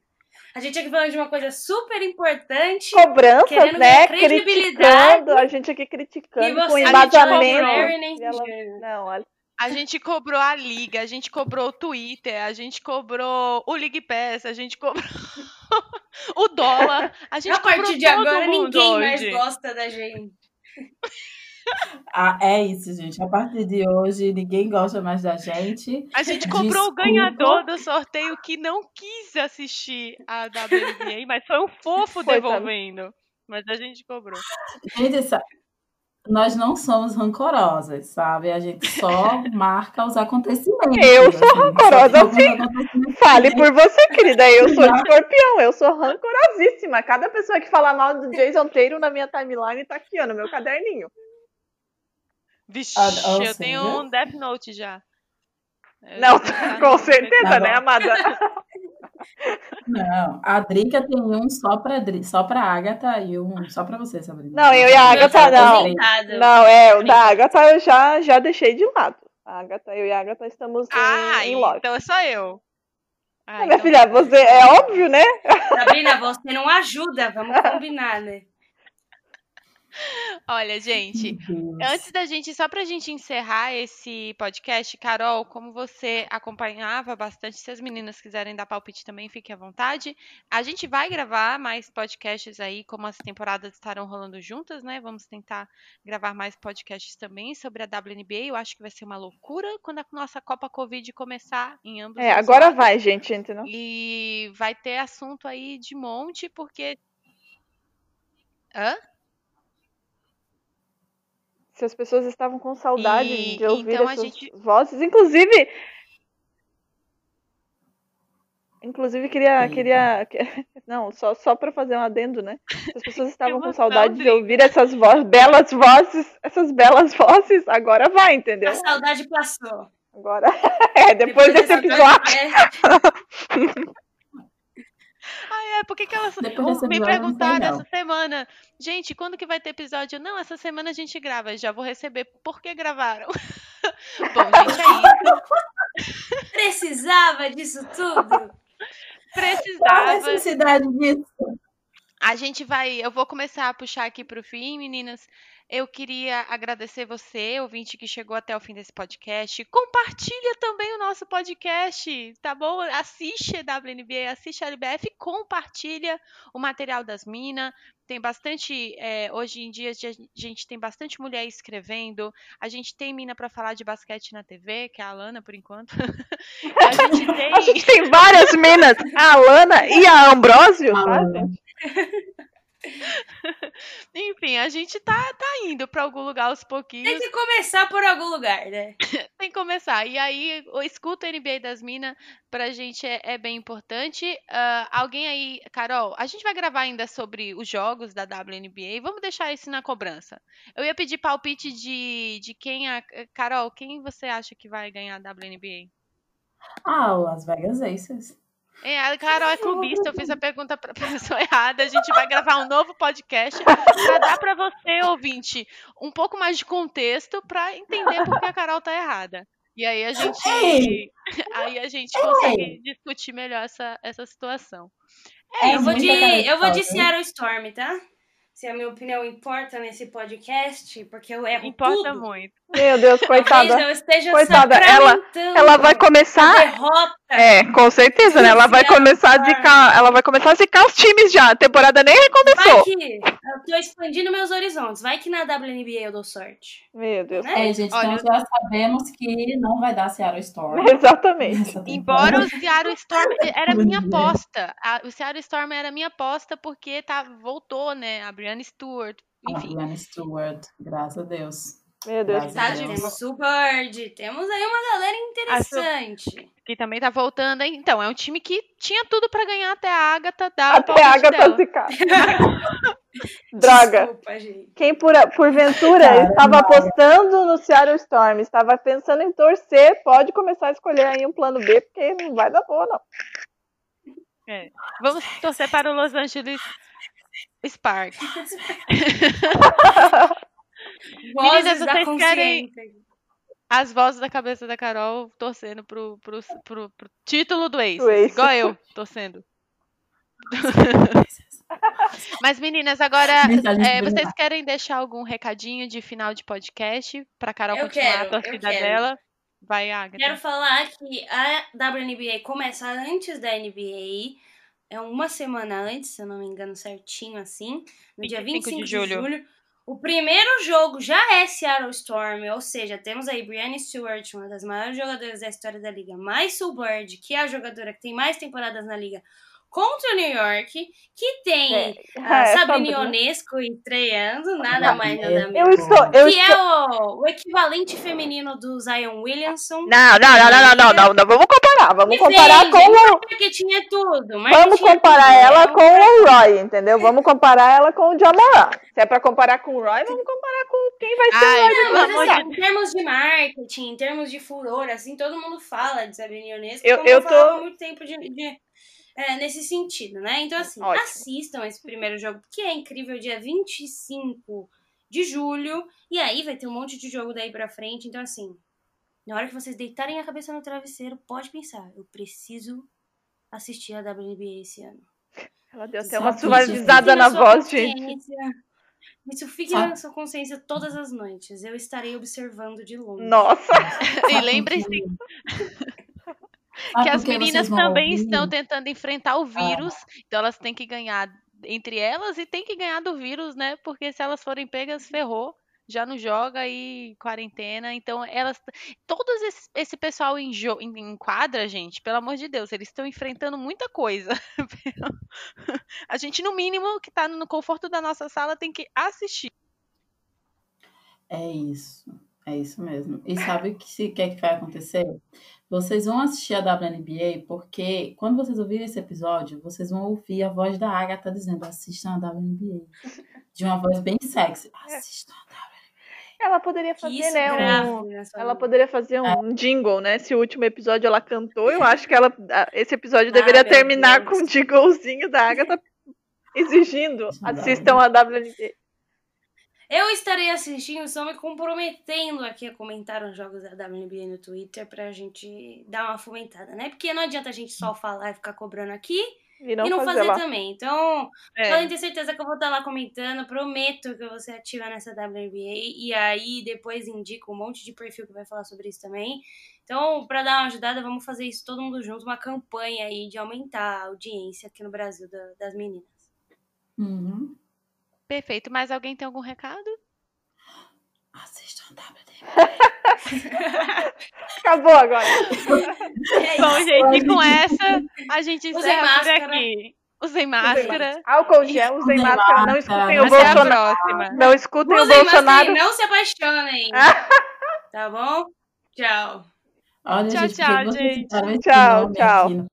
A gente aqui falando de uma coisa super importante. Cobranças, né? Criticando, a gente aqui criticando com embasamento. Ela... Não, olha. A gente cobrou a Liga, a gente cobrou o Twitter, a gente cobrou o League Pass, a gente cobrou o dólar. A gente a partir de agora, ninguém hoje. mais gosta da gente. Ah, é isso, gente. A partir de hoje, ninguém gosta mais da gente. A gente comprou Desculpa. o ganhador do sorteio que não quis assistir a WNBA, mas foi um fofo foi, devolvendo. Mas a gente cobrou. Gente, nós não somos rancorosas, sabe? A gente só marca os acontecimentos. Eu sou assim, rancorosa, sim. Fale por você, querida. Eu sou escorpião, eu sou rancorosíssima. Cada pessoa que fala mal do Jason Taylor na minha timeline tá aqui, ó, no meu caderninho. Vixe, ah, eu seja? tenho um Death Note já. Eu não, com certeza, né, amada? Não, a Drica tem um só pra, só pra Agatha e um só pra você, Sabrina. Não, eu e a Agatha não. Não, é, o da Agatha eu já, já deixei de lado. A Agatha, eu e a Agatha estamos ah, em, em loja. então é só eu. Ah, minha então... filha, você, é óbvio, né? Sabrina, você não ajuda, vamos combinar, né? Olha, gente, antes da gente, só pra gente encerrar esse podcast, Carol, como você acompanhava bastante, se as meninas quiserem dar palpite também, fiquem à vontade. A gente vai gravar mais podcasts aí, como as temporadas estarão rolando juntas, né? Vamos tentar gravar mais podcasts também sobre a WNBA. Eu acho que vai ser uma loucura quando a nossa Copa Covid começar em ambos É, agora lados. vai, gente, entendeu? E vai ter assunto aí de monte, porque Hã? Se as pessoas estavam com saudade E- de ouvir então a essas gente- vozes, inclusive. Inclusive queria, Eita. queria, que- não, só só para fazer um adendo, né? Se as pessoas estavam com saudade de ouvir essas vozes, belas vozes, essas belas vozes, agora vai, entendeu? A saudade passou. Agora, é, depois desse dessa episódio. Ah, é, por que, que elas ou me perguntaram essa semana? Gente, quando que vai ter episódio? Não, essa semana a gente grava, já vou receber. Por que gravaram? Bom, gente, é isso. Precisava disso tudo. Qual a Precisava. necessidade disso? A gente vai, eu vou começar a puxar aqui pro fim, meninas. Eu queria agradecer você, ouvinte que chegou até o fim desse podcast. Compartilha também o nosso podcast, tá bom? Assiste a WNBA, assiste a LBF, compartilha o material das minas. Tem bastante, é, hoje em dia, a gente tem bastante mulher escrevendo. A gente tem mina para falar de basquete na TV, que é a Alana, por enquanto. a gente tem. A gente tem várias minas, a Alana e a Ambrósio, Alana. gente? Enfim, a gente tá, tá indo para algum lugar aos pouquinhos. Tem que começar por algum lugar, né? Tem que começar. E aí, o- escuta o NBA das Minas, pra gente é, é bem importante. Ah, alguém aí, Carol, a gente vai gravar ainda sobre os jogos da WNBA. Vamos deixar isso na cobrança. Eu ia pedir palpite de, de quem a. Carol, quem você acha que vai ganhar a WNBA? Ah, o Las Vegas Aces. É, a Carol é clubista, eu fiz a pergunta pra pessoa errada. A gente vai gravar um novo podcast pra dar pra você, ouvinte, um pouco mais de contexto pra entender por que a Carol tá errada. E aí a gente, Ei! aí a gente consegue discutir melhor essa, essa situação. É eu vou de, eu vou de? Seattle Storm, tá? Se a minha opinião importa nesse podcast, porque eu erro Importa tudo. muito. Meu Deus, Talvez coitada. eu esteja Coitada, ela- Ela vai começar. derrota. É, com certeza, né? Ela vai começar a zicar. Ela vai começar a zicar os times já. A temporada nem Vai recomeçou. que eu tô expandindo meus horizontes. Vai que na WNBA eu dou sorte. Meu Deus. Né? É, gente, Olha, então já sabemos que não vai dar Seattle Storm. Exatamente. Embora o Seattle Storm era minha aposta. O Seattle Storm era minha aposta porque tá, voltou, né? A Brianna Stewart. A Enfim. Brianna Stewart, graças a Deus. Meu Deus. Graças Tá, o Bird, temos aí uma galera interessante. que também tá voltando. hein? Então, é um time que tinha tudo pra ganhar até a Agatha dar o Até a Agatha dela. zicar. Droga. Desculpa, gente. Quem por, porventura Caramba. estava apostando no Seattle Storm, estava pensando em torcer, pode começar a escolher aí um plano B, porque não vai dar boa, não. Vamos torcer para o Los Angeles Sparks. Meninas, vocês querem-. As vozes da cabeça da Carol torcendo pro, pro, pro, pro título do. Do Ace. Igual eu, torcendo. Mas, meninas, agora Mensagem é, vocês subliminar. querem deixar algum recadinho de final de podcast pra Carol Eu continuar quero, a torcida dela? Vai, Agatha. Quero falar que a WNBA começa antes da NBA. É uma semana antes, se eu não me engano certinho assim. No dia 25 de 25 de julho. julho. O primeiro jogo já é Seattle Storm, ou seja, temos aí Brianna Stewart, uma das maiores jogadoras da história da liga, mais Sue Bird, que é a jogadora que tem mais temporadas na liga, contra o New York, que tem É, a é, Sabrina. Ionesco estreando, nada mais, nada menos. Eu estou. Eu que estou... é o, o equivalente feminino do Zion Williamson. Não, não, não, não, não, não, não, não, vamos comparar. Vamos Defende, comparar com o. Marketing é tudo. Vamos é comparar tudo, ela é com o Roy, entendeu? Vamos comparar ela com o Jamoran. Se é pra comparar com o Roy, vamos comparar com quem vai ser Ai, o Roy Não, mas assim, em termos de marketing, em termos de furor, assim, todo mundo fala de Sabrina Ionesco, Eu- eu tô- há muito tempo de, de- é, nesse sentido, né? Então, assim, Ótimo. assistam esse primeiro jogo, que é incrível, dia 25 de julho, e aí vai ter um monte de jogo daí pra frente, então, assim, na hora que vocês deitarem a cabeça no travesseiro, pode pensar, eu preciso assistir a WNBA esse ano. Ela deu até uma suavizada na sua voz, gente. Isso fique Sabe? na sua consciência todas as noites. Eu estarei observando de longe. Nossa. E lembrem-se Sabe que as meninas também ouviram? estão tentando enfrentar o vírus, então elas têm que ganhar entre elas e tem que ganhar do vírus, né? Porque se elas forem pegas, ferrou. Já não joga e quarentena. Então, elas. Todos esse, esse pessoal em, jo, em, em quadra, gente, pelo amor de Deus, eles estão enfrentando muita coisa. a gente, no mínimo, que tá no conforto da nossa sala, tem que assistir. É isso. É isso mesmo. E sabe o que, que, é que vai acontecer? Vocês vão assistir a WNBA porque quando vocês ouvirem esse episódio, vocês vão ouvir a voz da Agatha dizendo assistam a WNBA. De uma voz bem sexy. Assistam a WNBA. Ela poderia fazer, né? Um, ela poderia fazer um jingle, né? Se o último episódio ela cantou, eu acho que ela, esse episódio deveria terminar Deus. com um jinglezinho da Agatha exigindo assistam a WNBA. Eu estarei assistindo, estou me comprometendo aqui a comentar os jogos da WNBA no Twitter pra gente dar uma fomentada, né? Porque não adianta a gente só falar e ficar cobrando aqui e não, e não fazer, fazer também. Então, é. podem ter certeza que eu vou estar lá comentando. Prometo que você ativa nessa WNBA e aí depois indico um monte de perfil que vai falar sobre isso também. Então, para dar uma ajudada, vamos fazer isso todo mundo junto, uma campanha aí de aumentar a audiência aqui no Brasil das meninas. Uhum. Perfeito. Mais alguém tem algum recado? Assistam WD. Acabou agora. É Bom, gente, com essa a gente encerra por aqui. Usem máscara. Álcool gel, usem máscara. Não escutem o Bolsonaro. Não escutem usem o Bolsonaro. não se apaixonem. tá bom? Tchau. Olha, tchau, gente, tchau, gente. Tchau, tchau.